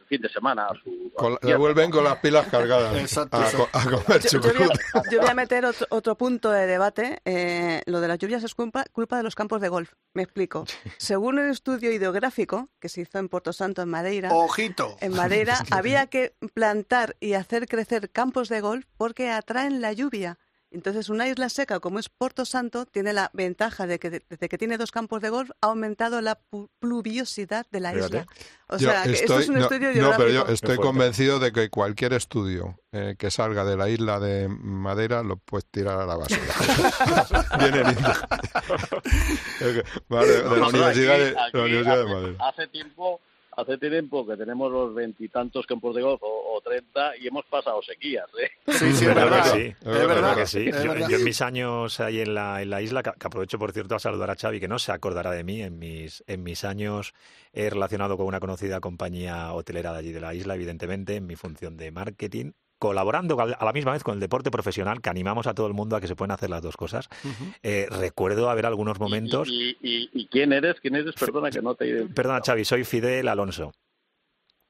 el fin de semana a su Con- vuelven con las pilas cargadas Exacto, a, comer Yo, yo voy chucrut. a, yo voy a meter otro, otro punto de debate. Eh, lo de las lluvias es culpa, culpa de los campos de golf. Me explico. Según el estudio hidrográfico que se hizo en Puerto Santo, en Madeira, Ojito. en Madeira había que plantar y hacer crecer campos de golf porque atraen la lluvia. Entonces, una isla seca como es Puerto Santo tiene la ventaja de que desde que tiene dos campos de golf ha aumentado la pu- pluviosidad de la Fíjate. isla. O Yo sea, que esto es un no, estudio no, pero yo estoy convencido de que cualquier estudio eh, que salga de la isla de Madeira lo puedes tirar a la basura. Viene vale, de la Universidad de, aquí- de la aquí Universidad de Madrid. Hace tiempo, hace tiempo que tenemos los veintitantos campos de golf o, treinta y hemos pasado sequías, ¿eh? Sí, sí, es ¿Verdad que sí? Es verdad verdad. que sí. Yo, en mis años ahí en la, en la isla, que, que aprovecho por cierto a saludar a Xavi, que no se acordará de mí, en mis, en mis años he relacionado con una conocida compañía hotelera de allí de la isla, evidentemente, en mi función de marketing, colaborando a la misma vez con el deporte profesional, que animamos a todo el mundo a que se pueden hacer las dos cosas. Eh, recuerdo haber algunos momentos... ¿Y, y, y quién eres? ¿Quién eres? Perdona que no te... Perdona, Xavi, soy Fidel Alonso.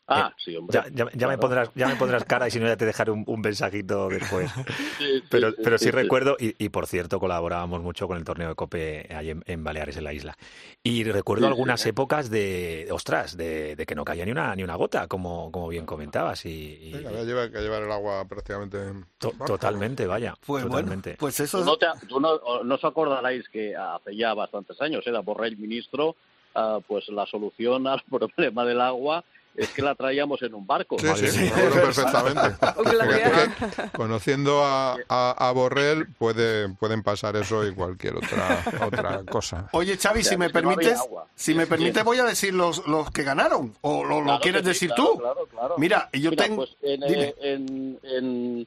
Ah, sí, hombre. Ya, ya- ya me pondrás, ya me pondrás cara y si no ya te dejaré un, un mensajito después. Sí, sí, Pero, sí, pero sí sí, recuerdo, y, y por cierto, colaborábamos mucho con el torneo de Cope ahí en, en Baleares, en la isla. Y recuerdo algunas sí. épocas de, ostras, de, de que no caía ni una, ni una gota, como, como bien comentabas. Y, y- Sí, había lleva- que llevar el agua prácticamente. to- totalmente, vaya. Pues totalmente. bueno, pues eso no, te- tú no, no os acordaréis que hace ya bastantes años era Borrell ministro, ah, pues la solución al problema del agua es que la traíamos en un barco. Sí, sí, acuerdo perfectamente. Porque conociendo a, a, a Borrell puede, pueden pasar eso y cualquier otra otra cosa. Oye, Xavi, si me permites, si me Sí. permites voy a decir los, los que ganaron. ¿O lo, lo quieres sí, decir claro, tú? Claro, claro. Mira, yo Mira, tengo... pues en, dime. eh, en- en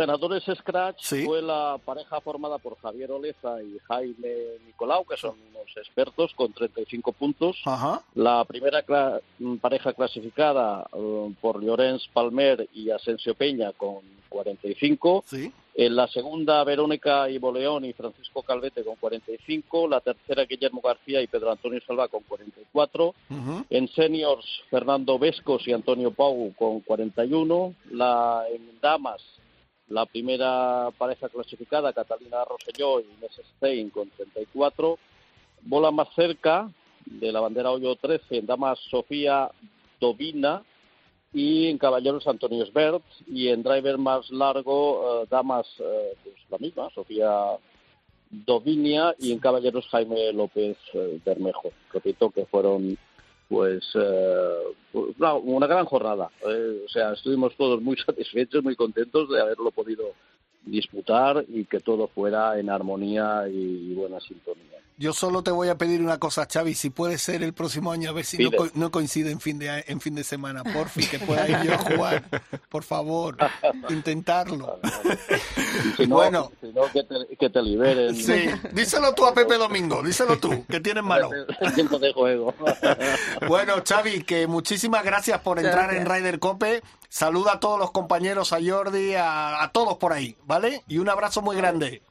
ganadores Scratch Sí. fue la pareja formada por Javier Oleza y Jaime Nicolau, que son unos expertos con 35 puntos. Ajá. La primera cla- pareja clasificada eh, por Llorens Palmer y Asensio Peña con 45. Sí. En la segunda, Verónica Ivo León y Francisco Calvete con 45. La tercera, Guillermo García y Pedro Antonio Salva con 44. Ujú. En seniors, Fernando Vescos y Antonio Pau con 41. La, en damas, la primera pareja clasificada, Catalina Rosselló y Inés Stein con 34. Bola más cerca, de la bandera Hoyo 13, en damas Sofía Dovina y en caballeros Antonio Sbert y en driver más largo, eh, damas, eh, pues la misma, Sofía Dovinia y en caballeros Jaime López eh, Bermejo. Repito que fueron pues eh, una, una gran jornada. Eh, o sea, estuvimos todos muy satisfechos, muy contentos de haberlo podido disputar y que todo fuera en armonía y buena sintonía. Yo solo te voy a pedir una cosa, Xavi, si puede ser el próximo año, a ver si no, co- no coincide en fin de en fin de semana, por fin, que pueda ir yo a jugar, por favor, intentarlo. Y si no, Bueno. si no, que, te, que te liberen. Sí, díselo tú a Pepe Domingo, díselo tú, que tienes mano. Tiempo de juego. Bueno, Xavi, que muchísimas gracias por entrar en. Ryder Cope. Saluda a todos los compañeros, a Jordi, a, a todos por ahí, ¿vale? Y un abrazo muy grande.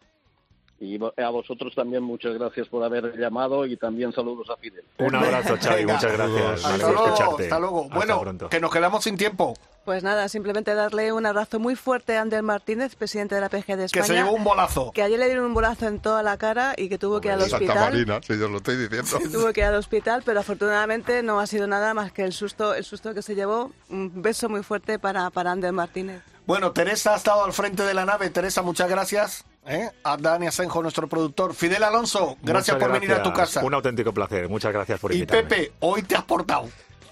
Y a vosotros también muchas gracias por haber llamado y también saludos a Fidel. Un abrazo, Xavi, muchas gracias. Me Hasta alegro luego, escucharte. hasta luego. Hasta Bueno, pronto. que nos quedamos sin tiempo. Pues nada, simplemente darle un abrazo muy fuerte a Ander Martínez, presidente de la PG de Que España. se llevó un bolazo. que ayer le dieron un bolazo en toda la cara y que tuvo que ir al Santa hospital. Marina, si yo lo estoy diciendo. Tuvo que ir al hospital, pero afortunadamente no ha sido nada más que el susto, el susto que se llevó. Un beso muy fuerte para, para Ander Martínez. Bueno, Teresa ha estado al frente de la nave. Teresa, muchas gracias. ¿Eh? A Dani Asenjo, nuestro productor. Fidel Alonso, gracias Muchas por venir a tu casa. Un auténtico placer. Muchas gracias por Y invitarme. Pepe, hoy te has portado.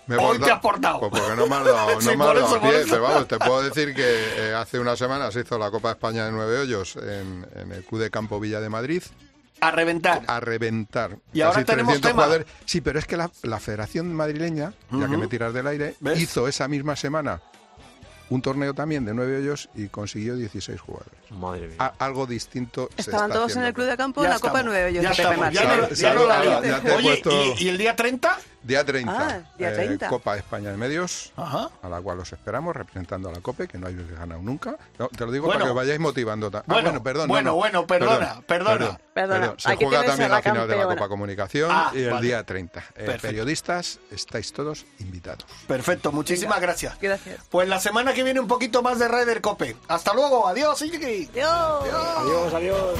Me Hoy te has portado. Pues porque no me has dado, no Sí, me has por dado eso, por pie, vamos, te puedo decir que eh, hace una semana se hizo la Copa de España de Nueve Hoyos en, en el Club de Campo Villa de Madrid. A reventar. A reventar. Y ahora tenemos 300 tema. jugadores. Sí, pero es que la, la Federación Madrileña, ya que me tiras del aire, ¿Ves? hizo esa misma semana un torneo también de nueve hoyos y consiguió 16 jugadores. Madre mía. A- algo distinto. se Estaban está todos en el Club de Campo Ya en la Copa estamos, 9 Hoyos ya de estamos, ya Martínez. no- ya no la ya Oye, puesto- ¿y, y el día 30? Día 30. Ah, día eh, 30. Copa de España de Medios. Ajá. a la cual os esperamos representando a la COPE, que no habéis ganado nunca. No, te lo digo Bueno. para que os vayáis motivando. Ah, Bueno, bueno, perdón. no, bueno, no. bueno, perdona, perdona. Perdona, Se aquí juega también la la final de la. Copa Comunicación Ah, y el vale. día 30. Eh, periodistas, estáis todos invitados. Perfecto, muchísimas gracias. Gracias. Pues la semana que viene un poquito más de Ryder Cope. Hasta luego, adiós, Iñaki. Adiós. Adiós, adiós.